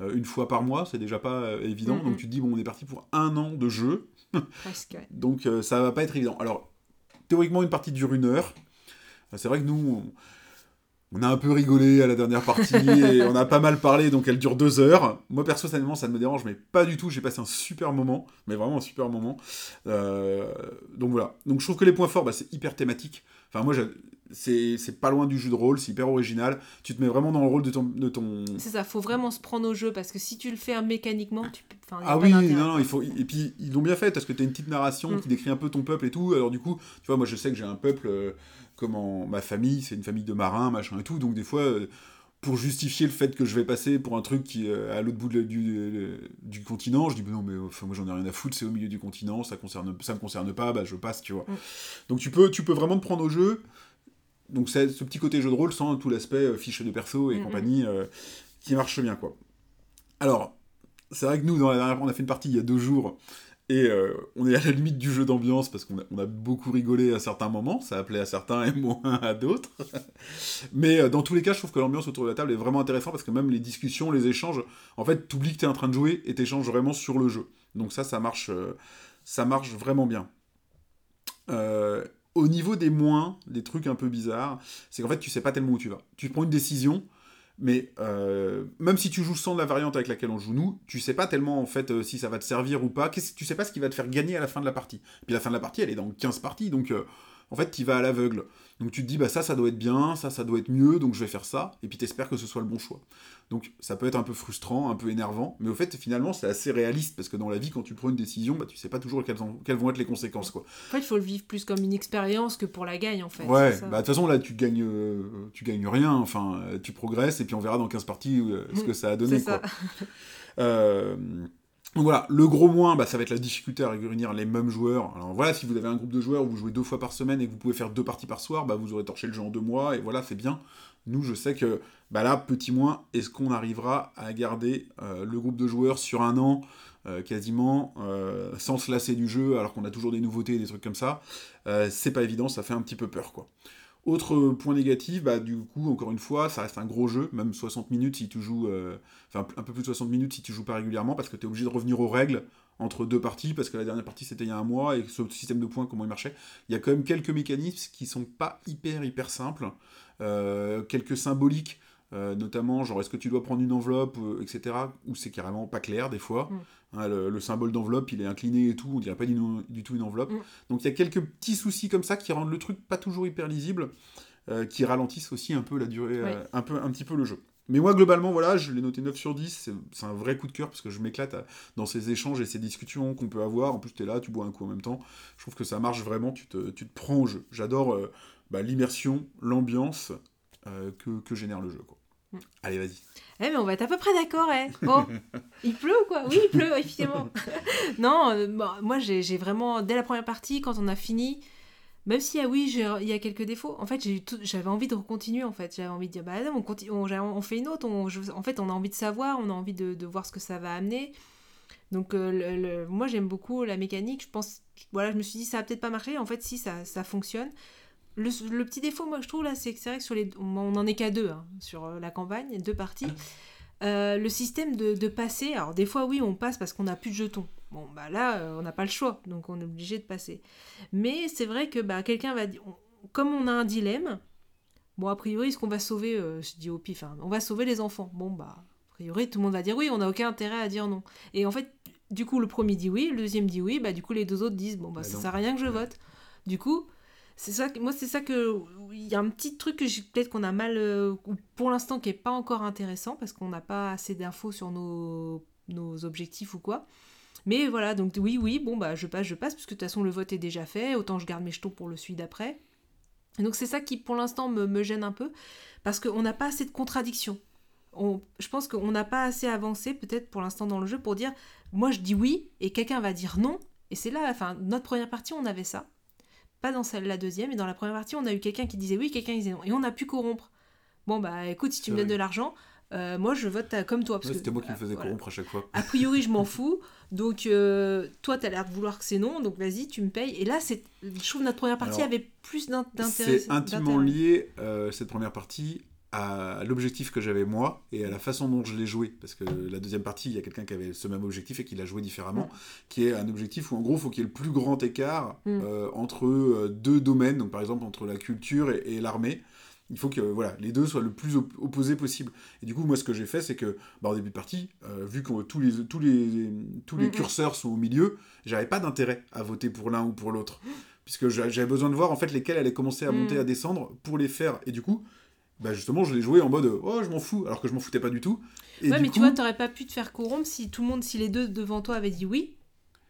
euh, une fois par mois, c'est déjà pas évident. Donc tu te dis, bon, on est parti pour un an de jeu, [LAUGHS] Presque, ouais. donc ça va pas être évident. Alors, théoriquement, une partie dure une heure. C'est vrai que nous, on, on a un peu rigolé à la dernière partie [LAUGHS] et on a pas mal parlé, donc elle dure deux heures. Moi, personnellement, ça ne me dérange, mais pas du tout. J'ai passé un super moment, mais vraiment un super moment. Euh, donc voilà. Donc je trouve que les points forts, bah, c'est hyper thématique. Enfin, moi, c'est pas loin du jeu de rôle, c'est hyper original. Tu te mets vraiment dans le rôle de ton. De ton... C'est ça, faut vraiment se prendre au jeu parce que si tu le fais mécaniquement, tu peux. enfin, Ah oui, non, non, il faut. Et puis ils l'ont bien fait parce que tu as une petite narration Mm. qui décrit un peu ton peuple et tout. Alors du coup, tu vois, moi je sais que j'ai un peuple, euh, comment ma famille, c'est une famille de marins, machin et tout. Donc des fois, euh, pour justifier le fait que je vais passer pour un truc qui est à l'autre bout de du, euh, du continent, je dis bah non mais enfin, moi j'en ai rien à foutre, c'est au milieu du continent, ça concerne, ça me concerne pas, bah je passe, tu vois. Mm. Donc tu peux, tu peux vraiment te prendre au jeu. Donc c'est ce petit côté jeu de rôle sans tout l'aspect euh, fiche de perso et Mm, mm. compagnie euh, qui marche bien quoi. Alors c'est vrai que nous, dans la dernière, on a fait une partie il y a deux jours, et euh, on est à la limite du jeu d'ambiance parce qu'on a, beaucoup rigolé à certains moments, ça appelait à certains et [LAUGHS] moins à d'autres. Mais euh, dans tous les cas, je trouve que l'ambiance autour de la table est vraiment intéressante parce que même les discussions, les échanges, en fait, t'oublies que t'es en train de jouer et t'échanges vraiment sur le jeu. Donc ça, ça marche, euh, ça marche vraiment bien. Au niveau des moins, des trucs un peu bizarres, c'est qu'en fait, tu sais pas tellement où tu vas. Tu prends une décision, mais euh, même si tu joues sans la variante avec laquelle on joue nous, tu sais pas tellement en fait euh, si ça va te servir ou pas. Tu sais pas ce qui va te faire gagner à la fin de la partie. Puis la fin de la partie, elle est dans 15 parties, donc euh, en fait, tu vas à l'aveugle. Donc tu te dis, bah ça, ça doit être bien, ça, ça doit être mieux, donc je vais faire ça, et puis t'espères que ce soit le bon choix. Donc ça peut être un peu frustrant, un peu énervant, mais au fait, finalement, c'est assez réaliste, parce que dans la vie, quand tu prends une décision, bah tu sais pas toujours quelles, en- quelles vont être les conséquences, quoi. En fait, il faut le vivre plus comme une expérience que pour la gagne, en fait. Ouais, bah de toute façon, là, tu gagnes, euh, tu gagnes rien, enfin, tu progresses, et puis on verra dans 15 parties euh, ce que ça a donné, c'est ça. quoi. Euh, donc voilà, le gros moins, bah, ça va être la difficulté à réunir les mêmes joueurs. Alors voilà, si vous avez un groupe de joueurs où vous jouez deux fois par semaine et que vous pouvez faire deux parties par soir, bah, vous aurez torché le jeu en deux mois, et voilà, c'est bien. Nous, je sais que bah là, petit moins, est-ce qu'on arrivera à garder euh, le groupe de joueurs sur un an euh, quasiment euh, sans se lasser du jeu alors qu'on a toujours des nouveautés et des trucs comme ça? C'est pas évident, ça fait un petit peu peur quoi. Autre point négatif, bah, du coup, encore une fois, ça reste un gros jeu, même 60 minutes si tu joues, euh, enfin un peu plus de 60 minutes si tu joues pas régulièrement, parce que tu es obligé de revenir aux règles entre deux parties, parce que la dernière partie c'était il y a un mois, et ce système de points, comment il marchait. Il y a quand même quelques mécanismes qui sont pas hyper hyper simples, euh, quelques symboliques, euh, notamment genre est-ce que tu dois prendre une enveloppe, euh, etc., où c'est carrément pas clair des fois. Mm. Hein, le, le symbole d'enveloppe, il est incliné et tout, on dirait pas du, du tout une enveloppe. Mm. Donc il y a quelques petits soucis comme ça qui rendent le truc pas toujours hyper lisible, euh, qui ralentissent aussi un peu la durée, un, peu, un petit peu le jeu. Mais moi, globalement, voilà, je l'ai noté 9 sur 10. C'est, un vrai coup de cœur parce que je m'éclate dans ces échanges et ces discussions qu'on peut avoir. En plus, tu es là, tu bois un coup en même temps. Je trouve que ça marche vraiment, tu te, tu te prends au jeu. J'adore bah, l'immersion, l'ambiance que, que génère le jeu. Quoi. Mm. Allez, vas-y. Eh, mais on va être à peu près d'accord, eh. Bon, [LAUGHS] il pleut ou quoi? Oui, il pleut, effectivement. [LAUGHS] non, euh, bah, moi, j'ai vraiment, dès la première partie, quand on a fini, même si, ah oui, il y a quelques défauts, en fait, j'avais envie de continuer, en fait. J'avais envie de dire, bah non, on, continue, on, on fait une autre. on- je- en fait, on a envie de savoir, on a envie de, de voir ce que ça va amener. Donc, euh, le- le- moi, j'aime beaucoup la mécanique. Je pense, voilà, je me suis dit, ça va peut-être pas marcher. En fait, si, ça, ça fonctionne. Le, le petit défaut, moi, je trouve, là, c'est que c'est vrai que sur les. On on en est qu'à deux, hein, sur euh, la campagne, deux parties. Euh, le système de, de passer, alors des fois oui on passe parce qu'on n'a plus de jetons. Bon bah là euh, on n'a pas le choix, donc on est obligé de passer. Mais c'est vrai que bah, quelqu'un va dire, comme on a un dilemme, bon a priori ce qu'on va sauver, euh, je dis au pif, hein, on va sauver les enfants. Bon bah a priori tout le monde va dire oui, on n'a aucun intérêt à dire non. Et en fait du coup le premier dit oui, le deuxième dit oui, bah du coup les deux autres disent bon bah Bah ça non. sert à rien que je vote. Du coup c'est ça, que- moi c'est ça que il y a un petit truc que peut-être qu'on a mal euh, ou pour l'instant qui est pas encore intéressant parce qu'on n'a pas assez d'infos sur nos, nos objectifs ou quoi. Mais voilà, donc oui, oui, bon bah je passe, je passe, puisque de toute façon le vote est déjà fait, autant je garde mes jetons pour le suite d'après. Donc c'est ça qui pour l'instant me, me gêne un peu, parce qu'on n'a pas assez de contradictions. On, je pense qu'on n'a pas assez avancé peut-être pour l'instant dans le jeu pour dire, moi je dis oui, et quelqu'un va dire non, et c'est là, enfin notre première partie on avait ça, pas dans celle la deuxième, et dans la première partie on a eu quelqu'un qui disait oui, quelqu'un qui disait non, et on a pu corrompre. Bon bah écoute, si tu me donnes de l'argent, euh, moi je vote euh, comme toi. Parce Ouais, C'était moi qui me euh, faisais voilà. corrompre à chaque fois. A priori, je m'en [LAUGHS] fous. Donc, euh, toi, t'as l'air de vouloir que c'est non. Donc, vas-y, tu me payes. Et là, c'est, je trouve que notre première partie Alors, avait plus d'in- d'intérêt. C'est intimement lié, euh, cette première partie, à l'objectif que j'avais moi et à la façon dont je l'ai joué. Parce que la deuxième partie, il y a quelqu'un qui avait ce même objectif et qui l'a joué différemment, qui est un objectif où en gros, il faut qu'il y ait le plus grand écart Mm. euh, entre euh, deux domaines, donc par exemple entre la culture et, et l'armée. Il faut que voilà, les deux soient le plus op- opposés possible. Et du coup, moi, ce que j'ai fait, c'est que, bah, au début de partie, euh, vu que tous les, tous les, tous les curseurs sont au milieu, j'avais pas d'intérêt à voter pour l'un ou pour l'autre. [GASPS] Puisque j'a- j'avais besoin de voir en fait lesquels allaient commencer à monter, Mhm. à descendre pour les faire. Et du coup, bah, justement, je l'ai joué en mode oh, je m'en fous, alors que je m'en foutais pas du tout. Et Ouais, du mais coup, tu vois, t'aurais pas pu te faire corrompre si tout le monde, si les deux devant toi avaient dit oui.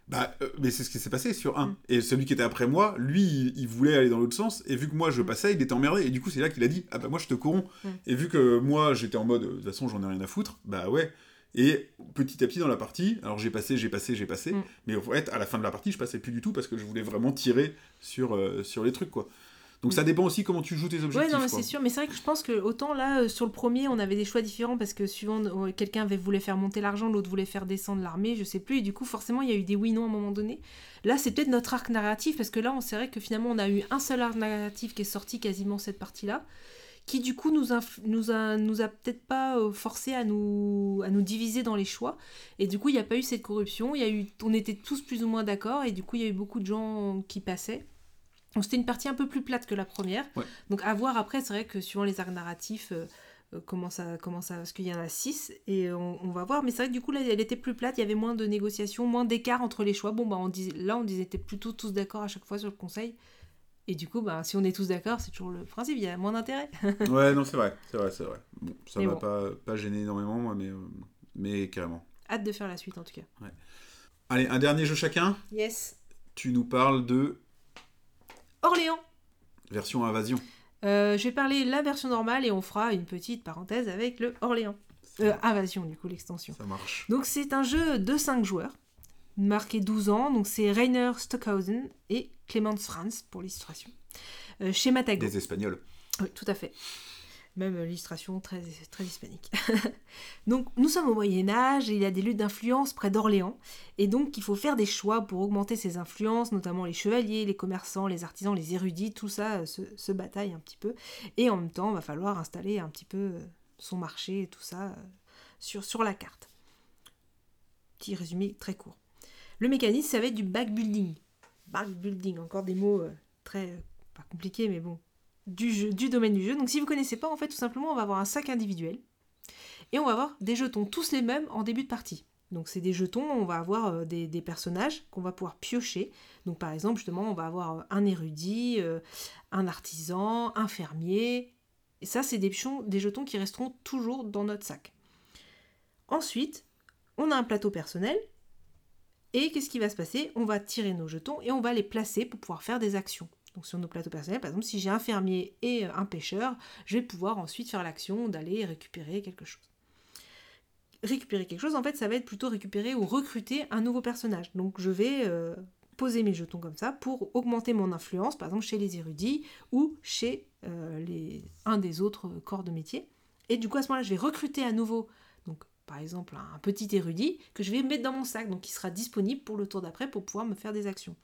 Bah, euh, mais c'est ce qui s'est passé sur un. Mm. Et celui qui était après moi, lui, il, il voulait aller dans l'autre sens. Et vu que moi, je Mm. passais, il était emmerdé. Et du coup, c'est là qu'il a dit Ah bah, moi, je te corromps. Mm. Et vu que moi, j'étais en mode De toute façon, j'en ai rien à foutre, bah ouais. Et petit à petit dans la partie, alors j'ai passé, j'ai passé, j'ai passé. Mm. Mais en fait, à la fin de la partie, je passais plus du tout parce que je voulais vraiment tirer sur, euh, sur les trucs, quoi. Donc Mm. ça dépend aussi comment tu joues tes objectifs. Ouais, non, mais c'est sûr. Mais c'est vrai que je pense que autant là, euh, sur le premier, on avait des choix différents parce que suivant, euh, quelqu'un avait voulu faire monter l'argent, l'autre voulait faire descendre l'armée, je sais plus. Et du coup, forcément, il y a eu des oui-non à un moment donné. Là, c'est peut-être notre arc narratif parce que là, on c'est vrai que finalement, on a eu un seul arc narratif qui est sorti quasiment cette partie-là. Qui du coup nous a, nous a, nous a peut-être pas euh, forcé à nous, à nous diviser dans les choix. Et du coup, il n'y a pas eu cette corruption. Il y a eu, on était tous plus ou moins d'accord. Et du coup, il y a eu beaucoup de gens qui passaient. Donc c'était une partie un peu plus plate que la première. Ouais. Donc à voir après, c'est vrai que suivant les arcs narratifs, euh, euh, comment ça, comment ça, parce qu'il y en a six et on, on va voir. Mais c'est vrai que du coup là, elle était plus plate, il y avait moins de négociations, moins d'écart entre les choix. Bon bah on disait, là on disait était plutôt tous d'accord à chaque fois sur le conseil. Et du coup, bah, si on est tous d'accord, c'est toujours le principe, il y a moins d'intérêt. [LAUGHS] Ouais, non, c'est vrai, c'est vrai, c'est vrai. Bon, ça Mais m'a bon. pas, pas gêné énormément, moi, mais, euh, mais carrément. Hâte de faire la suite en tout cas. Allez, un dernier jeu chacun? Yes. Tu nous parles de Orléans. version invasion. Euh, je vais parler la version normale et on fera une petite parenthèse avec le Orléans. Euh, Invasion, du coup, l'extension. Ça marche. Donc c'est un jeu de 5 joueurs, marqué 12 ans. Donc c'est Rainer Stockhausen et Clemens Franz pour l'illustration. Euh, chez Matago. Des Espagnols. Oui, tout à fait. Même l'illustration très, très hispanique. [LAUGHS] donc, nous sommes au Moyen-Âge et il y a des luttes d'influence près d'Orléans. Et donc, il faut faire des choix pour augmenter ces influences, notamment les chevaliers, les commerçants, les artisans, les érudits, tout ça euh, se, bataille un petit peu. Et en même temps, il va falloir installer un petit peu euh, son marché et tout ça euh, sur, sur la carte. Petit résumé très court. Le mécanisme, ça va être du backbuilding. Backbuilding, encore des mots très. pas compliqués, mais bon, du, domaine du jeu. Donc si vous ne connaissez pas, en fait, tout simplement, on va avoir un sac individuel. Et on va avoir des jetons, tous les mêmes en début de partie. Donc c'est des jetons, on va avoir euh, des, personnages qu'on va pouvoir piocher. Donc par exemple, justement, on va avoir euh, un érudit, euh, un artisan, un fermier. Et ça, c'est des, des jetons qui resteront toujours dans notre sac. Ensuite, on a un plateau personnel. Et qu'est-ce qui va se passer? On va tirer nos jetons et on va les placer pour pouvoir faire des actions. Donc sur nos plateaux personnels, par exemple, si j'ai un fermier et un pêcheur, je vais pouvoir ensuite faire l'action d'aller récupérer quelque chose. Récupérer quelque chose, en fait, ça va être plutôt récupérer ou recruter un nouveau personnage. Donc je vais euh, poser mes jetons comme ça pour augmenter mon influence, par exemple chez les érudits ou chez euh, les, un des autres corps de métier. Et du coup, à ce moment-là, je vais recruter à nouveau, donc par exemple un petit érudit, que je vais mettre dans mon sac, donc qui sera disponible pour le tour d'après pour pouvoir me faire des actions.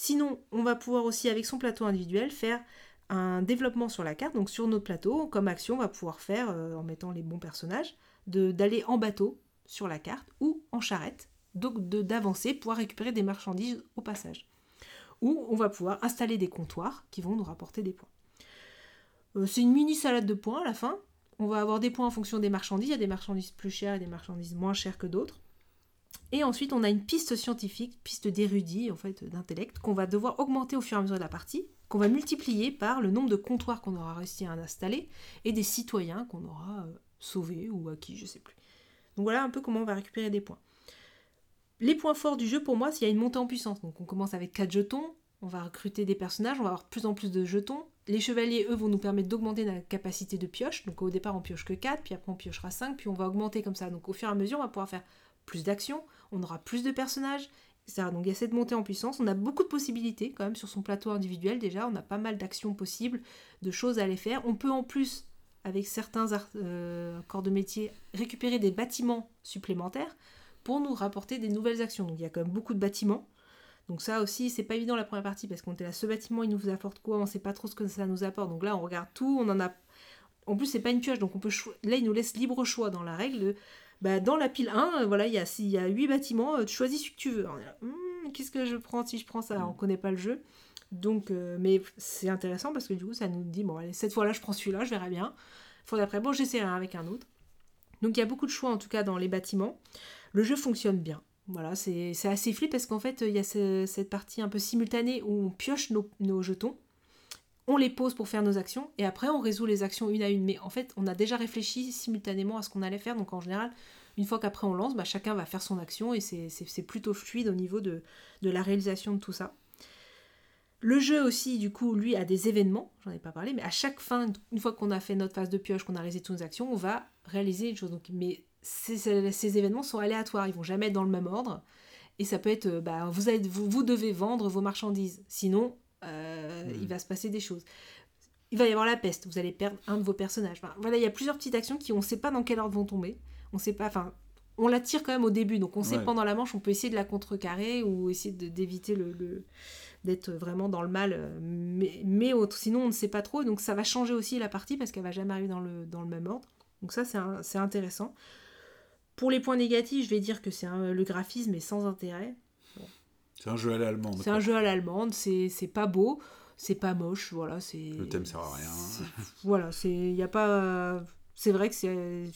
Sinon, on va pouvoir aussi, avec son plateau individuel, faire un développement sur la carte. Donc sur notre plateau, comme action, on va pouvoir faire, euh, en mettant les bons personnages, d'aller en bateau sur la carte ou en charrette, donc d'avancer, pouvoir récupérer des marchandises au passage. Ou on va pouvoir installer des comptoirs qui vont nous rapporter des points. Euh, C'est une mini salade de points à la fin. On va avoir des points en fonction des marchandises. Il y a des marchandises plus chères et des marchandises moins chères que d'autres. Et ensuite, on a une piste scientifique, piste d'érudit, en fait, d'intellect, qu'on va devoir augmenter au fur et à mesure de la partie, qu'on va multiplier par le nombre de comptoirs qu'on aura réussi à installer et des citoyens qu'on aura euh, sauvés ou acquis, je sais plus. Donc voilà un peu comment on va récupérer des points. Les points forts du jeu pour moi, c'est qu'il y a une montée en puissance. Donc on commence avec 4 jetons, on va recruter des personnages, on va avoir de plus en plus de jetons. Les chevaliers, eux, vont nous permettre d'augmenter la capacité de pioche. Donc au départ, on pioche que 4, puis après on piochera 5, puis on va augmenter comme ça. Donc au fur et à mesure, on va pouvoir faire plus d'actions, on aura plus de personnages, etc. Donc il y a cette montée en puissance. On a beaucoup de possibilités quand même sur son plateau individuel déjà. On a pas mal d'actions possibles, de choses à aller faire. On peut en plus, avec certains euh, corps de métier, récupérer des bâtiments supplémentaires pour nous rapporter des nouvelles actions. Donc il y a quand même beaucoup de bâtiments. Donc ça aussi, c'est pas évident la première partie parce qu'on était là, ce bâtiment, il nous apporte quoi? On sait pas trop ce que ça nous apporte. Donc là, on regarde tout, on en a. En plus, c'est pas une pioche, donc on peut là, il nous laisse libre choix dans la règle. Bah, dans la pile 1, euh, voilà, il y a, s'il y a 8 bâtiments, euh, tu choisis ce que tu veux. Hmm, Qu'est-ce que je prends si je prends ça? On connaît pas le jeu. Donc, euh, mais c'est intéressant parce que du coup, ça nous dit, bon, allez, cette fois-là, je prends celui-là, je verrai bien. Fois d'après, bon, j'essaierai avec un autre. Donc, il y a beaucoup de choix, en tout cas, dans les bâtiments. Le jeu fonctionne bien. Voilà, c'est assez flip parce qu'en fait, il y a ce- cette partie un peu simultanée où on pioche nos, nos jetons, on les pose pour faire nos actions, et après, on résout les actions une à une. Mais en fait, on a déjà réfléchi simultanément à ce qu'on allait faire, donc en général, une fois qu'après on lance, bah, chacun va faire son action, et c'est- plutôt fluide au niveau de, la réalisation de tout ça. Le jeu aussi, du coup, lui, a des événements, j'en ai pas parlé, mais à chaque fin, une fois qu'on a fait notre phase de pioche, qu'on a réalisé toutes nos actions, on va réaliser une chose. Donc, mais ces, événements sont aléatoires, ils vont jamais être dans le même ordre. Et ça peut être, euh, bah, vous devez vendre vos marchandises, sinon euh, il va se passer des choses. Il va y avoir la peste, vous allez perdre un de vos personnages. Enfin, voilà, il y a plusieurs petites actions qui on ne sait pas dans quel ordre vont tomber. On sait pas, enfin, on la tire quand même au début, donc on sait Ouais. pendant la manche, on peut essayer de la contrecarrer ou essayer d'éviter le, le- d'être vraiment dans le mal, euh, mais, mais autre, sinon on ne sait pas trop, donc ça va changer aussi la partie parce qu'elle va jamais arriver dans le, dans le même ordre. Donc ça c'est intéressant. Pour les points négatifs, je vais dire que c'est le graphisme est sans intérêt. C'est un jeu à l'allemande. C'est un jeu à l'allemande, c'est pas beau, c'est pas moche, voilà, c'est Le thème sert à rien. c'est- Voilà, c'est il y a pas c'est vrai que c'est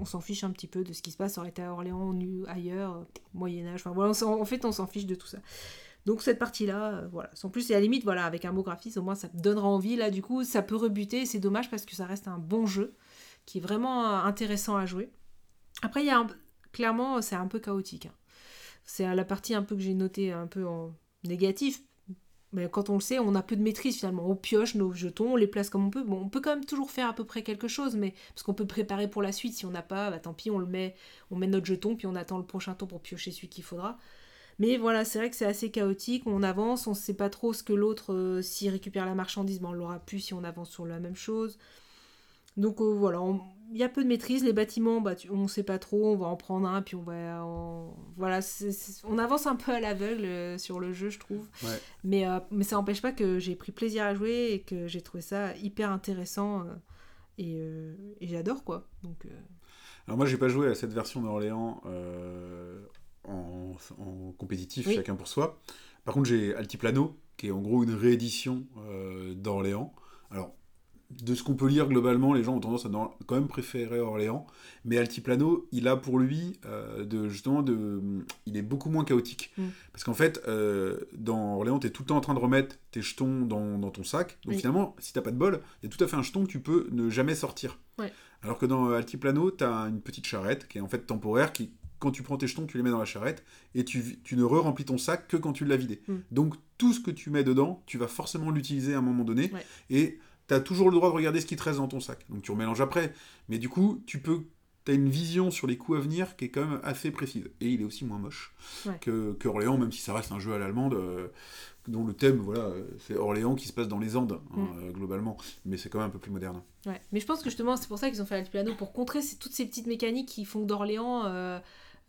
on s'en fiche un petit peu de ce qui se passe, ça aurait été à Orléans, nu ailleurs, Moyen Âge, enfin voilà, en fait on s'en fiche de tout ça. Donc cette partie-là, euh, voilà. En plus, et à la limite, voilà, avec un beau graphisme, au moins ça te donnera envie. Là, du coup, ça peut rebuter. C'est dommage parce que ça reste un bon jeu qui est vraiment euh, intéressant à jouer. Après, il y a un- clairement, c'est un peu chaotique. hein. C'est la partie un peu que j'ai notée un peu en négatif. Mais quand on le sait, on a peu de maîtrise finalement. On pioche nos jetons, on les place comme on peut. Bon, on peut quand même toujours faire à peu près quelque chose, mais parce qu'on peut préparer pour la suite. Si on n'a pas, bah, tant pis, on le met, on met notre jeton, puis on attend le prochain tour pour piocher celui qu'il faudra. Mais voilà, c'est vrai que c'est assez chaotique. On avance, on ne sait pas trop ce que l'autre, euh, s'il récupère la marchandise, ben, on l'aura plus si on avance sur la même chose. Donc euh, voilà, on- il y a peu de maîtrise. Les bâtiments, bah, tu- on ne sait pas trop. On va en prendre un, puis on va. Voilà, on avance un peu à l'aveugle euh, sur le jeu, je trouve. Ouais. Mais, euh, mais ça n'empêche pas que j'ai pris plaisir à jouer et que j'ai trouvé ça hyper intéressant. euh, et euh, et j'adore quoi. Donc. Alors moi, j'ai pas joué à cette version d'Orléans en, en compétitif, Oui. chacun pour soi. Par contre, j'ai Altiplano, qui est en gros une réédition d'Orléans. Alors, de ce qu'on peut lire globalement, les gens ont tendance à quand même préférer Orléans, mais Altiplano, il a pour lui euh, de justement de, il est beaucoup moins chaotique, Mm. parce qu'en fait, euh, dans Orléans, tu es tout le temps en train de remettre tes jetons dans, dans ton sac, donc Oui. finalement, si t'as pas de bol, il y a tout à fait un jeton que tu peux ne jamais sortir. Ouais. Alors que dans euh, Altiplano, tu as une petite charrette qui est en fait temporaire, qui, quand tu prends tes jetons, tu les mets dans la charrette, et tu, tu ne re-remplis ton sac que quand tu l'as vidé. Mm. Donc tout ce que tu mets dedans, tu vas forcément l'utiliser à un moment donné, Ouais. et tu as toujours le droit de regarder ce qui te reste dans ton sac. Donc tu remélanges après. Mais du coup, tu peux... Tu as une vision sur les coups à venir qui est quand même assez précise. Et il est aussi moins moche Ouais. que, que Orléans, même si ça reste un jeu à l'allemande, euh, dont le thème, voilà, c'est Orléans qui se passe dans les Andes, hein, Mm. euh, globalement. Mais c'est quand même un peu plus moderne. Ouais. Mais je pense que justement, c'est pour ça qu'ils ont fait Altiplano, pour contrer toutes ces petites mécaniques qui font d'Orléans euh,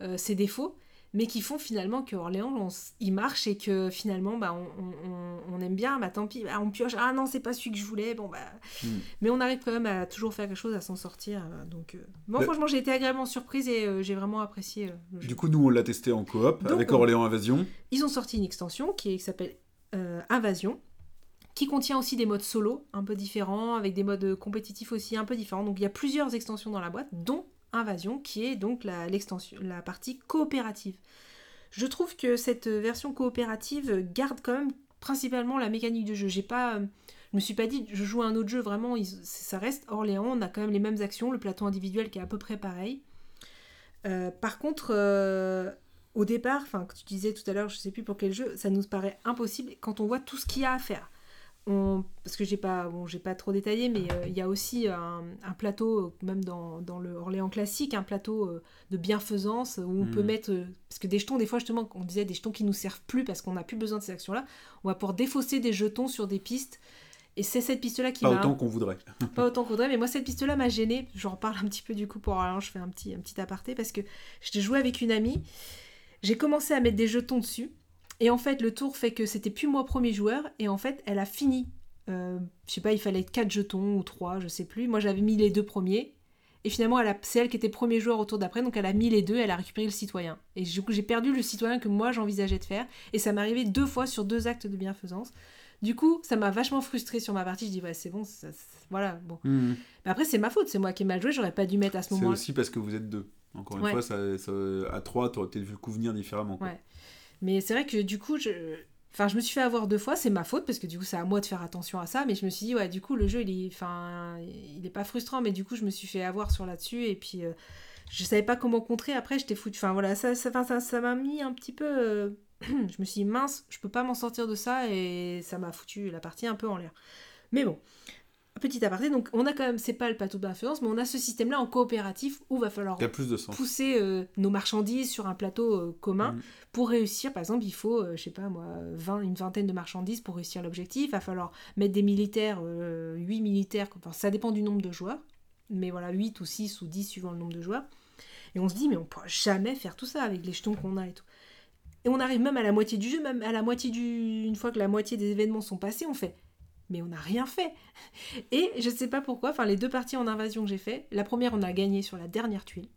euh, ses défauts, mais qui font finalement que Orléans, on il marche et que finalement, bah, on, on- on- on aime bien, bah tant pis, bah, on pioche, ah non, c'est pas celui que je voulais, bon bah. Mm. Mais on arrive quand même à toujours faire quelque chose, à s'en sortir. euh, donc, euh, moi, franchement, j'ai été agréablement surprise et euh, j'ai vraiment apprécié euh, le jeu. Du coup, nous, on l'a testé en coop Donc, avec Orléans Invasion. Ils ont sorti une extension qui, s'appelle euh, Invasion, qui contient aussi des modes solo un peu différents, avec des modes compétitifs aussi un peu différents. Donc il y a plusieurs extensions dans la boîte, dont Invasion, qui est donc la, partie coopérative. Je trouve que cette version coopérative garde quand même principalement la mécanique de jeu. J'ai pas, euh, je me suis pas dit, je joue à un autre jeu, vraiment, ça reste Orléans, on a quand même les mêmes actions, le plateau individuel qui est à peu près pareil. Euh, par contre, euh, au départ, enfin, que tu disais tout à l'heure, je sais plus pour quel jeu, ça nous paraît impossible quand on voit tout ce qu'il y a à faire. On, parce que j'ai pas, bon, j'ai pas trop détaillé, mais euh, il y a aussi un, un plateau, euh, même dans, dans le Orléans classique, un plateau euh, de bienfaisance où on peut mettre, euh, parce que des jetons, des fois justement, on disait des jetons qui nous servent plus parce qu'on n'a plus besoin de ces actions-là, on va pouvoir défausser des jetons sur des pistes. Et c'est cette piste-là qui Pas autant qu'on voudrait. [LAUGHS] pas autant qu'on voudrait, mais moi cette piste-là m'a gênée. J'en parle un petit peu du coup pour alors je fais un petit, un petit aparté parce que j'ai joué avec une amie. J'ai commencé à mettre des jetons dessus. Et en fait, le tour fait que c'était plus moi premier joueur. Et en fait, elle a fini. Euh, je sais pas, il fallait 4 jetons ou 3, je sais plus. Moi j'avais mis les deux premiers. Et finalement, elle a- c'est elle qui était premier joueur au tour d'après, donc elle a mis les deux, elle a récupéré le citoyen. Et du coup, j'ai perdu le citoyen que moi j'envisageais de faire. Et ça m'est arrivé deux fois sur deux actes de bienfaisance. Du coup, ça m'a vachement frustrée sur ma partie. Je dis, ouais, c'est bon, ça- voilà, bon. Mhm. Mais après, c'est ma faute, c'est moi qui ai mal joué, j'aurais pas dû mettre à ce C'est moment-là. aussi parce que vous êtes deux. Encore une Ouais. fois, ça, ça- à trois, t'aurais peut-être vu le coup venir différemment. quoi. Ouais. Mais c'est vrai que du coup, je... Enfin, je me suis fait avoir deux fois, c'est ma faute, parce que du coup, c'est à moi de faire attention à ça, mais je me suis dit, ouais, du coup, le jeu, il est, pas frustrant, mais du coup, je me suis fait avoir sur là-dessus, et puis, euh, je savais pas comment contrer, après, j'étais foutu. Enfin, voilà, ça enfin, ça ça m'a mis un petit peu... euh, [CLEARS THROAT] je me suis dit, mince, je peux pas m'en sortir de ça, et ça m'a foutu la partie un peu en l'air. Mais bon, petit aparté, donc on a quand même, c'est pas le plateau d'influence, mais on a ce système-là en coopératif où va falloir plus de sens. pousser euh, nos marchandises sur un plateau euh, commun. Mhm. Pour réussir, par exemple, il faut, euh, je sais pas moi, 20, une vingtaine de marchandises pour réussir l'objectif. Il va falloir mettre des militaires, euh, 8 militaires, enfin, ça dépend du nombre de joueurs. Mais voilà, 8 ou 6 ou 10 suivant le nombre de joueurs. Et on se dit, mais on pourra jamais faire tout ça avec les jetons qu'on a et tout. Et on arrive même à la moitié du jeu, même à la moitié du... Une fois que la moitié des événements sont passés, on fait, mais on n'a rien fait. Et je sais pas pourquoi, enfin les deux parties en invasion que j'ai fait, la première on a gagné sur la dernière tuile.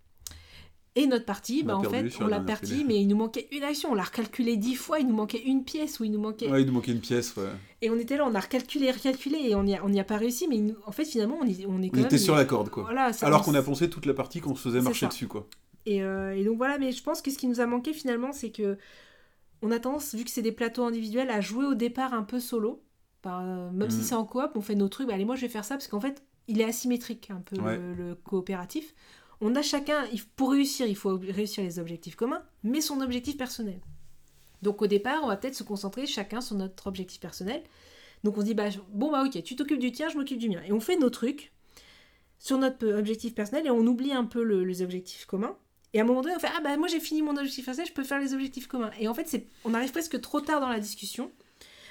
Et notre partie, On bah, en fait, on la partie, mais il nous manquait une action. On l'a recalculé dix fois, il nous manquait une pièce ou il nous manquait. Ouais, il nous manquait une pièce. Ouais. Et on était là, on a recalculé, recalculé et on n'y a, on a pas réussi. Mais nous- en fait, finalement, on, est- on est quand On même. était sur la corde, quoi. Voilà, Alors qu'on a pensé toute la partie qu'on se faisait marcher dessus, quoi. Et, euh, et donc voilà, mais je pense que ce qui nous a manqué finalement, c'est que on a tendance, vu que c'est des plateaux individuels, à jouer au départ un peu solo. Par- même si Mm. c'est en coop, on fait nos trucs. Bah, allez, moi je vais faire ça parce qu'en fait, il est asymétrique un peu Ouais. le, le coopératif. On a chacun, pour réussir, il faut réussir les objectifs communs, mais son objectif personnel. Donc au départ, on va peut-être se concentrer chacun sur notre objectif personnel. Donc on se dit, bah, bon, bah ok, tu t'occupes du tien, je m'occupe du mien. Et on fait nos trucs sur notre euh, objectif personnel et on oublie un peu le- les objectifs communs. Et à un moment donné, on fait, ah bah moi j'ai fini mon objectif personnel, je peux faire les objectifs communs. Et en fait, on arrive presque trop tard dans la discussion.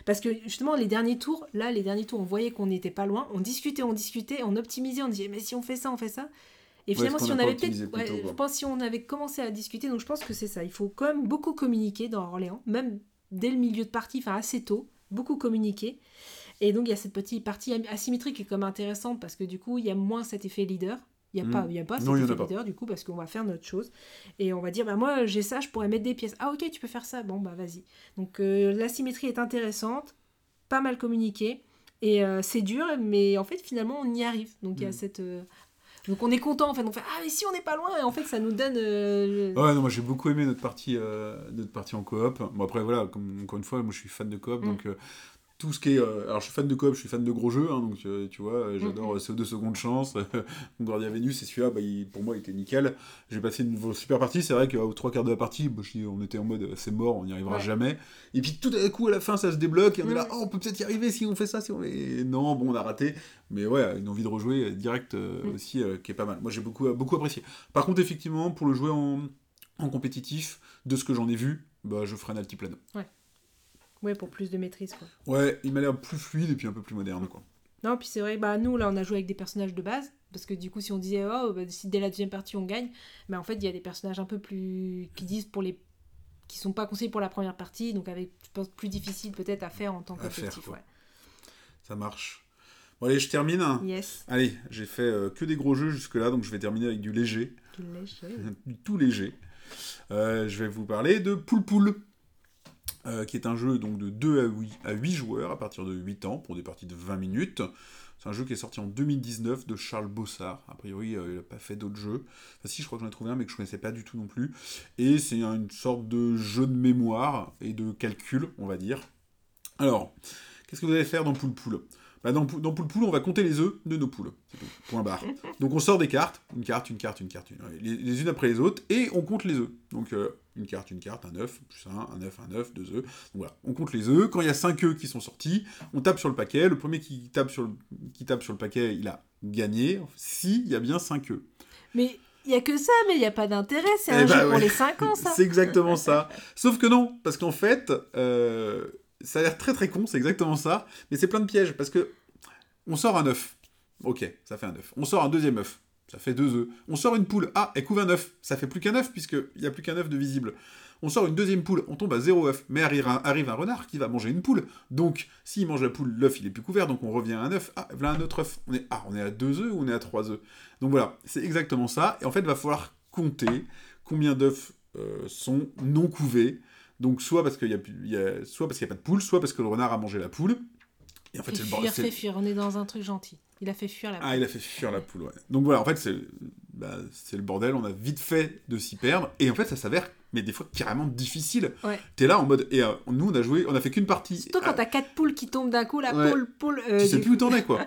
Parce que justement, les derniers tours, là, les derniers tours, on voyait qu'on n'était pas loin. On discutait, on discutait, on optimisait, on disait, mais si on fait ça, on fait ça. Et finalement, si on avait peut-être. ouais, je pense si on avait commencé à discuter, donc je pense que c'est ça. Il faut quand même beaucoup communiquer dans Orléans, même dès le milieu de partie, enfin assez tôt, beaucoup communiquer. Et donc, il y a cette petite partie asymétrique qui est comme intéressante parce que du coup, il y a moins cet effet leader. Il n'y a, Mm. pas, y a pas Non, effet leader du coup parce qu'on va faire notre chose. Et on va dire, bah, moi j'ai ça, je pourrais mettre des pièces. Ah ok, tu peux faire ça, bon bah vas-y. Donc euh, l'asymétrie est intéressante, pas mal communiquée. Et euh, c'est dur, mais en fait finalement on y arrive. Donc il y a Mm. cette... euh, Donc on est content, en fait, on fait Ah mais si on n'est pas loin, et en fait ça nous donne... le- Ouais, non, moi j'ai beaucoup aimé notre partie, notre partie en coop. Bon, après, voilà, comme, encore une fois, moi je suis fan de coop, Mm. donc tout ce qui est. euh, alors je suis fan de coop, je suis fan de gros jeux, hein, donc euh, tu vois, euh, j'adore Mm, euh, CO2 secondes chance. [LAUGHS] Guardia Vénus, et celui-là, bah, il- pour moi, il était nickel. J'ai passé une super partie, c'est vrai qu'aux trois quarts de la partie, bah, je on était en mode euh, c'est mort, on n'y arrivera Ouais. jamais. Et puis tout à coup, à la fin, ça se débloque, et on est là, Mm. oh, on peut peut-être y arriver si on fait ça, si on. Et non, bon, on a raté. Mais ouais, une envie de rejouer direct euh, Mm. aussi, qui est pas mal. Moi j'ai beaucoup, beaucoup apprécié. Par contre, effectivement, pour le jouer en, en compétitif, de ce que j'en ai vu, bah, je ferai un altiplano. Ouais, pour plus de maîtrise, quoi. Ouais, il m'a l'air plus fluide et puis un peu plus moderne, quoi. Non, puis c'est vrai, bah nous là on a joué avec des personnages de base, parce que du coup si on disait oh bah, si dès la deuxième partie on gagne, mais en fait il y a des personnages un peu plus qui disent pour les qui sont pas conseillés pour la première partie, donc avec je pense plus difficile peut-être à faire en tant que collectif, ouais. Ça marche. Bon, allez, je termine. Yes, Allez, j'ai fait euh, que des gros jeux jusque-là, donc je vais terminer avec du léger, ouais. [LAUGHS] du tout léger. Euh, je vais vous parler de Poul Poul, euh, qui est un jeu donc de 2 à 8, à 8 joueurs à partir de 8 ans pour des parties de 20 minutes. C'est un jeu qui est sorti en 2019 de Charles Bossard. A priori, euh, il n'a pas fait d'autres jeux. Enfin, si, je crois que j'en ai trouvé un, mais que je ne connaissais pas du tout non plus. Et c'est une sorte de jeu de mémoire et de calcul, on va dire. Alors, qu'est-ce que vous allez faire dans Poul Poul bah dans, dans Poul Poul, on va compter les œufs de nos poules. Point barre. [LAUGHS] Donc on sort des cartes, une carte, une carte, une carte, une- les, les unes après les autres, et on compte les œufs. Donc euh, une carte, une carte, un œuf, plus un, un œuf, un œuf, deux œufs. Donc voilà, on compte les œufs. Quand il y a cinq œufs qui sont sortis, on tape sur le paquet. Le premier qui tape sur le, qui tape sur le paquet, il a gagné. S'il y a bien cinq œufs. Mais il y a que ça, mais il y a pas d'intérêt, c'est Eh un bah jeu pour les 5 ans ça. [LAUGHS] C'est exactement ça. Sauf que non, parce qu'en fait, euh, ça a l'air très très con, c'est exactement ça, mais c'est plein de pièges, parce que on sort un œuf. Ok, ça fait un œuf. On sort un deuxième œuf. Ça fait deux œufs. On sort une poule. Ah, elle couve un œuf. Ça fait plus qu'un œuf, puisqu'il n'y a plus qu'un œuf de visible. On sort une deuxième poule. On tombe à zéro œuf. Mais arrive un, arrive un renard qui va manger une poule. Donc, s'il mange la poule, l'œuf, il est plus couvert. Donc, on revient à un œuf. Ah, voilà un autre œuf. On est, ah, on est à deux œufs ou on est à trois œufs Donc, voilà. C'est exactement ça. Et en fait, il va falloir compter combien d'œufs euh, sont non couvés. Donc, soit parce qu'il y a, il y a- soit parce qu'il n'y a pas de poule, soit parce que le renard a mangé la poule. Et en fait, c'est le fuir, bordel. fait fuir, on est dans un truc gentil. Il a fait fuir la ah, il a fait fuir la poule, ouais. Donc voilà, en fait, c'est bah, c'est le bordel, on a vite fait de s'y perdre, et en fait, ça s'avère, mais des fois, carrément difficile. Ouais. T'es là en mode, et euh, nous, on a joué, on a fait qu'une partie. Surtout quand Ah, t'as 4 poules qui tombent d'un coup, la Ouais. poule, poule. euh, tu sais plus où t'en es, [LAUGHS] quoi.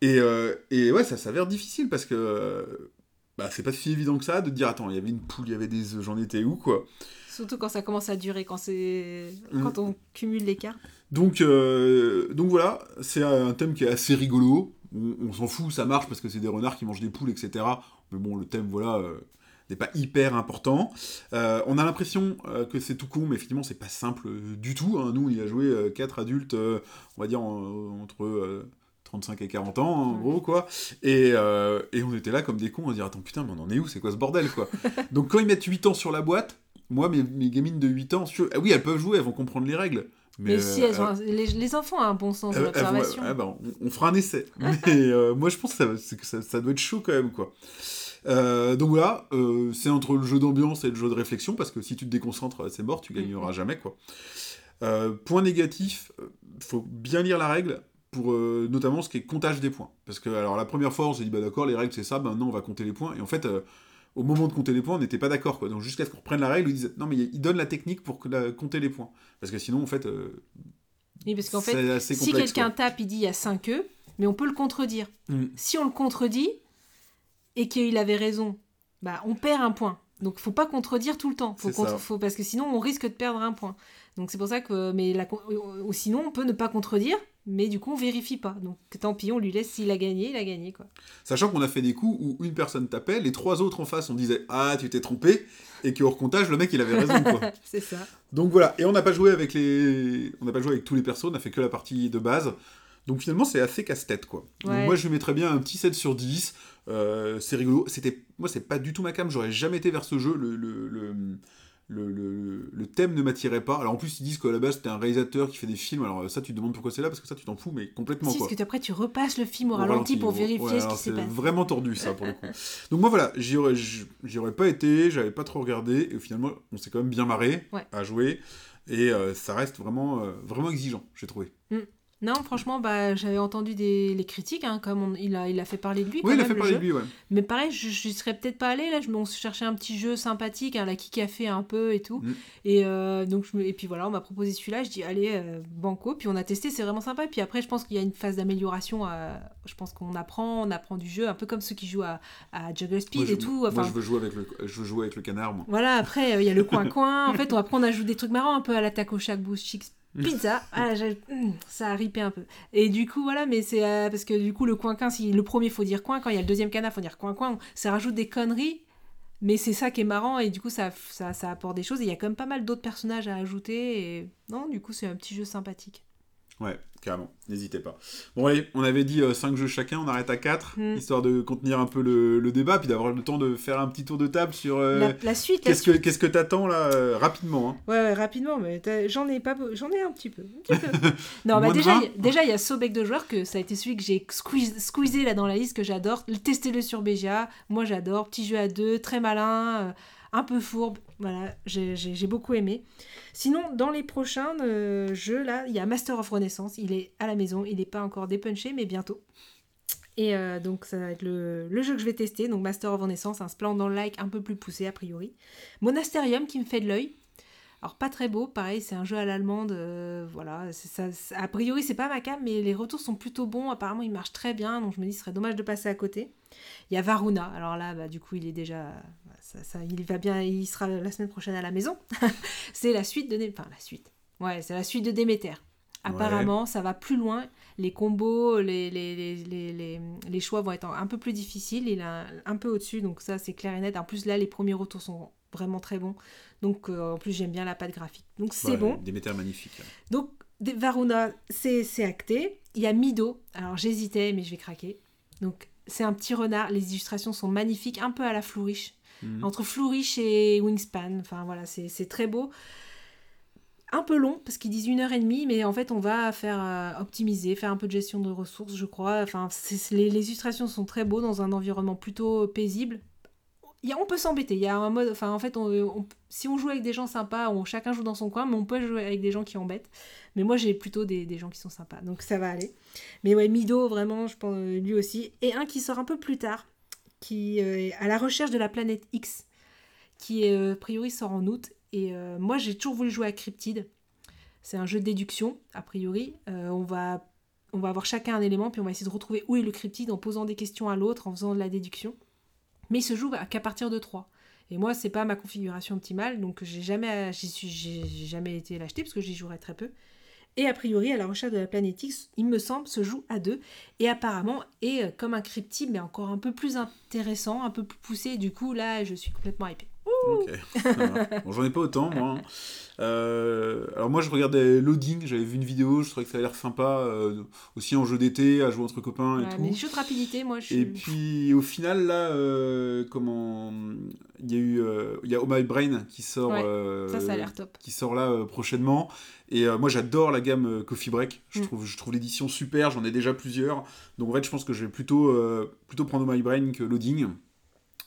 et, euh, et ouais, ça s'avère difficile, parce que euh, bah, c'est pas si évident que ça de dire, attends, il y avait une poule, il y avait des œufs, j'en étais où, quoi. Surtout quand ça commence à durer, quand c'est Mm. quand on cumule les cartes. Donc, euh, donc voilà, c'est un thème qui est assez rigolo. On, on s'en fout, ça marche parce que c'est des renards qui mangent des poules, etc. Mais bon, le thème, voilà, euh, n'est pas hyper important. Euh, on a l'impression que c'est tout con, mais effectivement, c'est pas simple du tout. hein. Nous, on y a joué quatre adultes, on va dire en- entre euh, 35 et 40 ans, en Ouais. gros, quoi. Et, euh, et on était là comme des cons à dire Attends, putain, mais on en est où? C'est quoi ce bordel, quoi? [LAUGHS] Donc, quand ils mettent 8 ans sur la boîte, moi, mes, mes gamines de 8 ans, ah oui, elles peuvent jouer, elles vont comprendre les règles. Mais, si, elles ont euh, un- les, les enfants ont un bon sens de l'observation. ouais, bah, on, on fera un essai. [LAUGHS] Mais euh, moi, je pense que, ça, que ça, ça doit être chaud quand même, quoi. Euh, donc voilà, euh, c'est entre le jeu d'ambiance et le jeu de réflexion, parce que si tu te déconcentres, c'est mort, tu gagneras Mhm. jamais, quoi. Euh, point négatif, faut bien lire la règle, pour notamment ce qui est comptage des points. Parce que, alors, la première fois, on s'est dit, bah d'accord, les règles, c'est ça, maintenant, on va compter les points. Et en fait, au moment de compter les points, on n'était pas d'accord. quoi. Donc jusqu'à ce qu'on reprenne la règle, ils disent non, mais il donne la technique pour que la- compter les points. Parce que sinon, en fait, euh, Oui, parce qu'en fait, si quelqu'un tape, il dit il y a 5 œufs, mais on peut le contredire. Mm. Si on le contredit et qu'il avait raison, bah on perd un point. Donc faut pas contredire tout le temps, faut contre- faut- parce que sinon on risque de perdre un point. Donc c'est pour ça que mais la, con- ou sinon on peut ne pas contredire, mais du coup on vérifie pas. Donc tant pis, on lui laisse s'il a gagné, il a gagné quoi. Sachant qu'on a fait des coups où une personne tapait, les trois autres en face, on disait Ah, tu t'es trompé, et qu'au recomptage, le mec, il avait raison. quoi. [LAUGHS] c'est ça. Donc voilà, et on n'a pas joué avec les, on n'a pas joué avec tous les persos, on a fait que la partie de base. Donc finalement, c'est assez casse-tête quoi. Donc moi, je lui mettrais bien un petit 7 sur 10. Euh, c'est rigolo. C'était, moi, c'est pas du tout ma cam. J'aurais jamais été vers ce jeu. Le, le, le, le, le- le thème ne m'attirait pas. Alors en plus, ils disent qu'à la base, c'était un réalisateur qui fait des films. Alors ça, tu te demandes pourquoi c'est là, parce que ça, tu t'en fous, mais complètement Si, quoi. parce que après tu repasses le film au Au ralenti pour vérifier ouais, ce qui s'est c'est passé. vraiment tordu ça pour le coup. [LAUGHS] Donc moi voilà, j'y aurais, pas été, j'avais pas trop regardé, et finalement on s'est quand même bien marré Ouais. à jouer, et euh, ça reste vraiment, euh, vraiment exigeant, j'ai trouvé. Non, franchement, bah, j'avais entendu des, les critiques, hein, comme on- il, a, il a fait parler de lui. Oui, quand il a fait le parler jeu. de lui, ouais. Mais pareil, je, je serais peut-être pas allée là. Je, on cherchait un petit jeu sympathique, un Lucky Café un peu et tout. Mm. Et euh, donc je me- et puis voilà, on m'a proposé celui-là. Je dis allez euh, banco. Puis on a testé, c'est vraiment sympa. Et puis après, je pense qu'il y a une phase d'amélioration. euh, je pense qu'on apprend, on apprend du jeu, un peu comme ceux qui jouent à, à Juggle Speed Moi, je, et tout. moi, je veux jouer avec le, je veux jouer avec le canard, moi. voilà. Après, euh, il y a le coin [LAUGHS] coin. en fait, on apprend, on ajoute des trucs marrants, un peu à l'attaque au Shack Boost. Pizza, ah, hum, ça a ripé un peu. Et du coup, voilà, mais c'est euh, parce que du coup, le coin-coin, si le premier faut dire coin, quand il y a le deuxième canard, faut dire coin-coin, ça rajoute des conneries, mais c'est ça qui est marrant et du coup, ça, ça, ça apporte des choses. Et il y a quand même pas mal d'autres personnages à ajouter. Et non, du coup, c'est un petit jeu sympathique. Ouais, carrément, n'hésitez pas. Bon allez, on avait dit 5 jeux chacun, on arrête à 4, Mm. histoire de contenir un peu le, le débat, puis d'avoir le temps de faire un petit tour de table sur... euh, La, la suite, Qu'est-ce que qu'est-ce que t'attends là euh, rapidement hein Ouais, ouais, rapidement, mais j'en ai pas, j'en ai un petit peu. un petit peu. [LAUGHS] non, bah déjà, 20? il y a- déjà y a Sobek de joueurs que ça a été celui que j'ai squeeze- squeezé là dans la liste que j'adore. Testez-le sur BGA, moi j'adore. Petit jeu à deux, très malin, euh, un peu fourbe. Voilà, j'ai beaucoup aimé. Sinon, dans les prochains euh, jeux là, il y a Master of Renaissance. Il est à la maison, il n'est pas encore dépunché, mais bientôt. Et euh, donc ça va être le, jeu que je vais tester, donc Master of Renaissance, un Splendor-like un peu plus poussé a priori. Monasterium qui me fait de l'œil. Alors pas très beau, pareil, c'est un jeu à l'allemande, euh, voilà. a priori c'est pas ma cam, mais les retours sont plutôt bons. Apparemment il marche très bien, donc je me dis ce serait dommage de passer à côté. Il y a Varuna, alors là bah, du coup il est déjà, ça, ça- il va bien, il sera la semaine prochaine à la maison. [LAUGHS] c'est la suite de, Dé- enfin la suite, ouais c'est la suite de Déméter. Apparemment ça va plus loin, les combos, les, les, les, les, choix vont être un peu plus difficiles. Il est un, un peu au-dessus, donc ça c'est clair et net. En plus là les premiers retours sont vraiment très bons. Donc euh, en plus j'aime bien la patte graphique. Donc c'est Ouais, bon. Des métères magnifiques. Donc Varuna c'est acté. Il y a Mido. Alors j'hésitais mais je vais craquer. Donc c'est un petit renard. Les illustrations sont magnifiques, un peu à la Flourish. Mhm. Entre Flourish et Wingspan. Enfin voilà, c'est très beau. Un peu long parce qu'ils disent une heure et demie, mais en fait on va faire euh, optimiser, faire un peu de gestion de ressources, je crois. Enfin, les, illustrations sont très beaux dans un environnement plutôt paisible. A- on peut s'embêter. Il y a un mode, enfin en fait, si on joue avec des gens sympas, on, chacun joue dans son coin, mais on peut jouer avec des gens qui embêtent. Mais moi j'ai plutôt des, des gens qui sont sympas, donc ça va aller. Mais ouais, Mido vraiment, je pense lui aussi, et un qui sort un peu plus tard, qui euh, est à la recherche de la planète X, qui euh, a priori sort en août. Et euh, moi j'ai toujours voulu jouer à Cryptid. C'est un jeu de déduction, a priori. On va avoir chacun un élément, puis on va essayer de retrouver où est le cryptide en posant des questions à l'autre, en faisant de la déduction. Mais il se joue qu'à partir de 3. Et moi, c'est pas ma configuration optimale, donc j'ai jamais, jamais été l'acheter parce que j'y jouerai très peu. Et a priori, à la recherche de la planète X, il me semble, se joue à deux. Et apparemment, est euh, comme un cryptide, mais encore un peu plus intéressant, un peu plus poussé. Du coup, là, je suis complètement hypée. Ok. bon, j'en ai pas autant, moi. hein. Euh, alors, moi, je regardais Loading, j'avais vu une vidéo, je trouvais que ça a l'air sympa. euh, aussi en jeu d'été, à jouer entre copains et Ouais, tout. les jeux de rapidité, moi, je. Et puis, au final, là, euh, comment. Il y a eu. Il y a Oh My Brain qui sort. Ouais, Ça, ça a l'air top. qui sort là prochainement. Et moi j'adore la gamme Coffee Break. Je Mm. trouve, je trouve l'édition super, j'en ai déjà plusieurs. Donc en fait je pense que je vais plutôt, plutôt prendre Oh My Brain que Loading.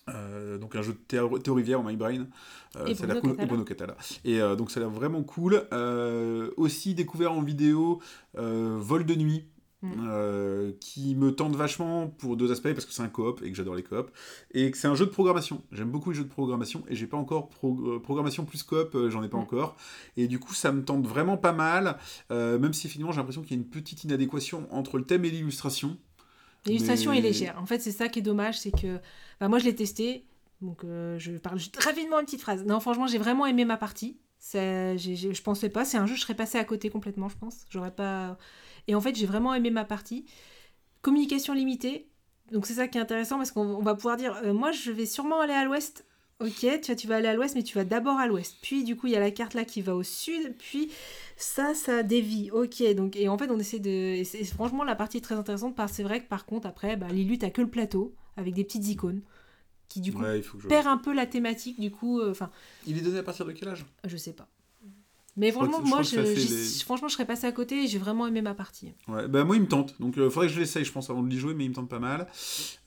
Euh, donc un jeu de Théo Théo Rivière, Oh My Brain. Euh, Et ça a l'air Bruno cool. Et Catala. Bruno Catala. Et euh, donc ça a l'air vraiment cool. Euh, aussi découvert en vidéo Vol de nuit. Mm. qui me tente vachement pour deux aspects, parce que c'est un coop et que j'adore les coops, et que c'est un jeu de programmation. J'aime beaucoup les jeux de programmation, et j'ai pas encore pro- programmation plus coop, j'en ai pas Mm. encore. Et du coup, ça me tente vraiment pas mal, même si finalement j'ai l'impression qu'il y a une petite inadéquation entre le thème et l'illustration. L'illustration Mais- est légère. En fait, c'est ça qui est dommage, c'est que bah, moi je l'ai testé, donc euh, je parle juste rapidement une petite phrase. Non, franchement, j'ai vraiment aimé ma partie. Ça, j'ai- j'ai- je pensais pas, c'est un jeu, je serais passé à côté complètement, je pense. J'aurais pas. Et en fait, j'ai vraiment aimé ma partie. Communication limitée, donc c'est ça qui est intéressant parce qu'on on va pouvoir dire, euh, moi je vais sûrement aller à l'ouest. Ok, tu, vois, tu vas aller à l'ouest, mais tu vas d'abord à l'ouest. Puis du coup, il y a la carte là qui va au sud. Puis ça, ça dévie. Ok, donc et en fait, on essaie de. et c'est- franchement, la partie est très intéressante parce que c'est vrai que par contre, après, bah, Lilu, t'as que le plateau avec des petites icônes qui du coup Ouais, je... perd un peu la thématique. Du coup, euh, enfin, Il est donné à partir de quel âge? Je sais pas. Mais que- franchement, je moi, je, les- franchement, je serais passé à côté et j'ai vraiment aimé ma partie. Ouais, bah moi il me tente, donc il faudrait que je l'essaye je pense avant de l'y jouer, mais il me tente pas mal.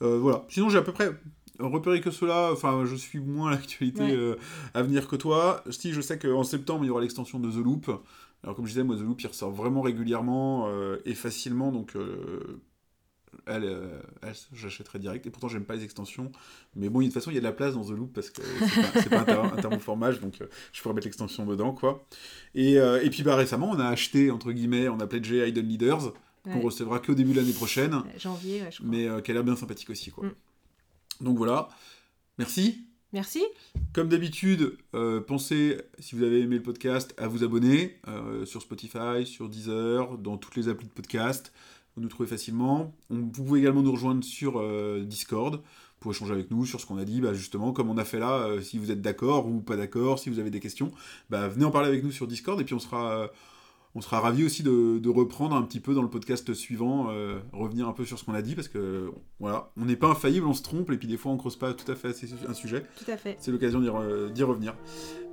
Euh, voilà, sinon j'ai à peu près repéré que cela, enfin je suis moins l'actualité Ouais. euh, à venir que toi. Si je sais qu'en septembre il y aura l'extension de The Loop, alors comme je disais, moi The Loop il ressort vraiment régulièrement euh, et facilement, donc euh, elle, elle, j'achèterai direct, et pourtant j'aime pas les extensions, mais bon de toute façon il y a de la place dans The Loop parce que c'est pas, pas un, thermoformage, [LAUGHS] donc je pourrais mettre l'extension dedans quoi. Et, et puis bah récemment on a acheté, entre guillemets, on a pledgé Hidden Leaders, qu'on Ouais. recevra qu'au début de l'année prochaine, Janvier, ouais, je crois. mais euh, qui a l'air bien sympathique aussi. Quoi. Mm. Donc voilà, merci. Merci. Comme d'habitude, euh, pensez, si vous avez aimé le podcast, à vous abonner euh, sur Spotify, sur Deezer, dans toutes les applis de podcast. Vous nous trouvez facilement. On- vous pouvez également nous rejoindre sur euh, Discord pour échanger avec nous sur ce qu'on a dit, bah, justement, comme on a fait là. si vous êtes d'accord ou pas d'accord, si vous avez des questions, bah, venez en parler avec nous sur Discord et puis on sera, on sera ravis aussi de, de reprendre un petit peu dans le podcast suivant, euh, revenir un peu sur ce qu'on a dit parce que voilà, on n'est pas infaillible, on se trompe et puis des fois on creuse pas tout à fait assez un sujet Tout à fait. c'est l'occasion d'y re- d'y revenir.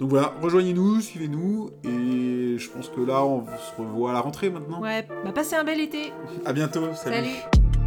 Donc voilà, rejoignez-nous, suivez-nous, et je pense que là, on se revoit à la rentrée maintenant. Ouais, bah passez un bel été. À bientôt, salut. Salut.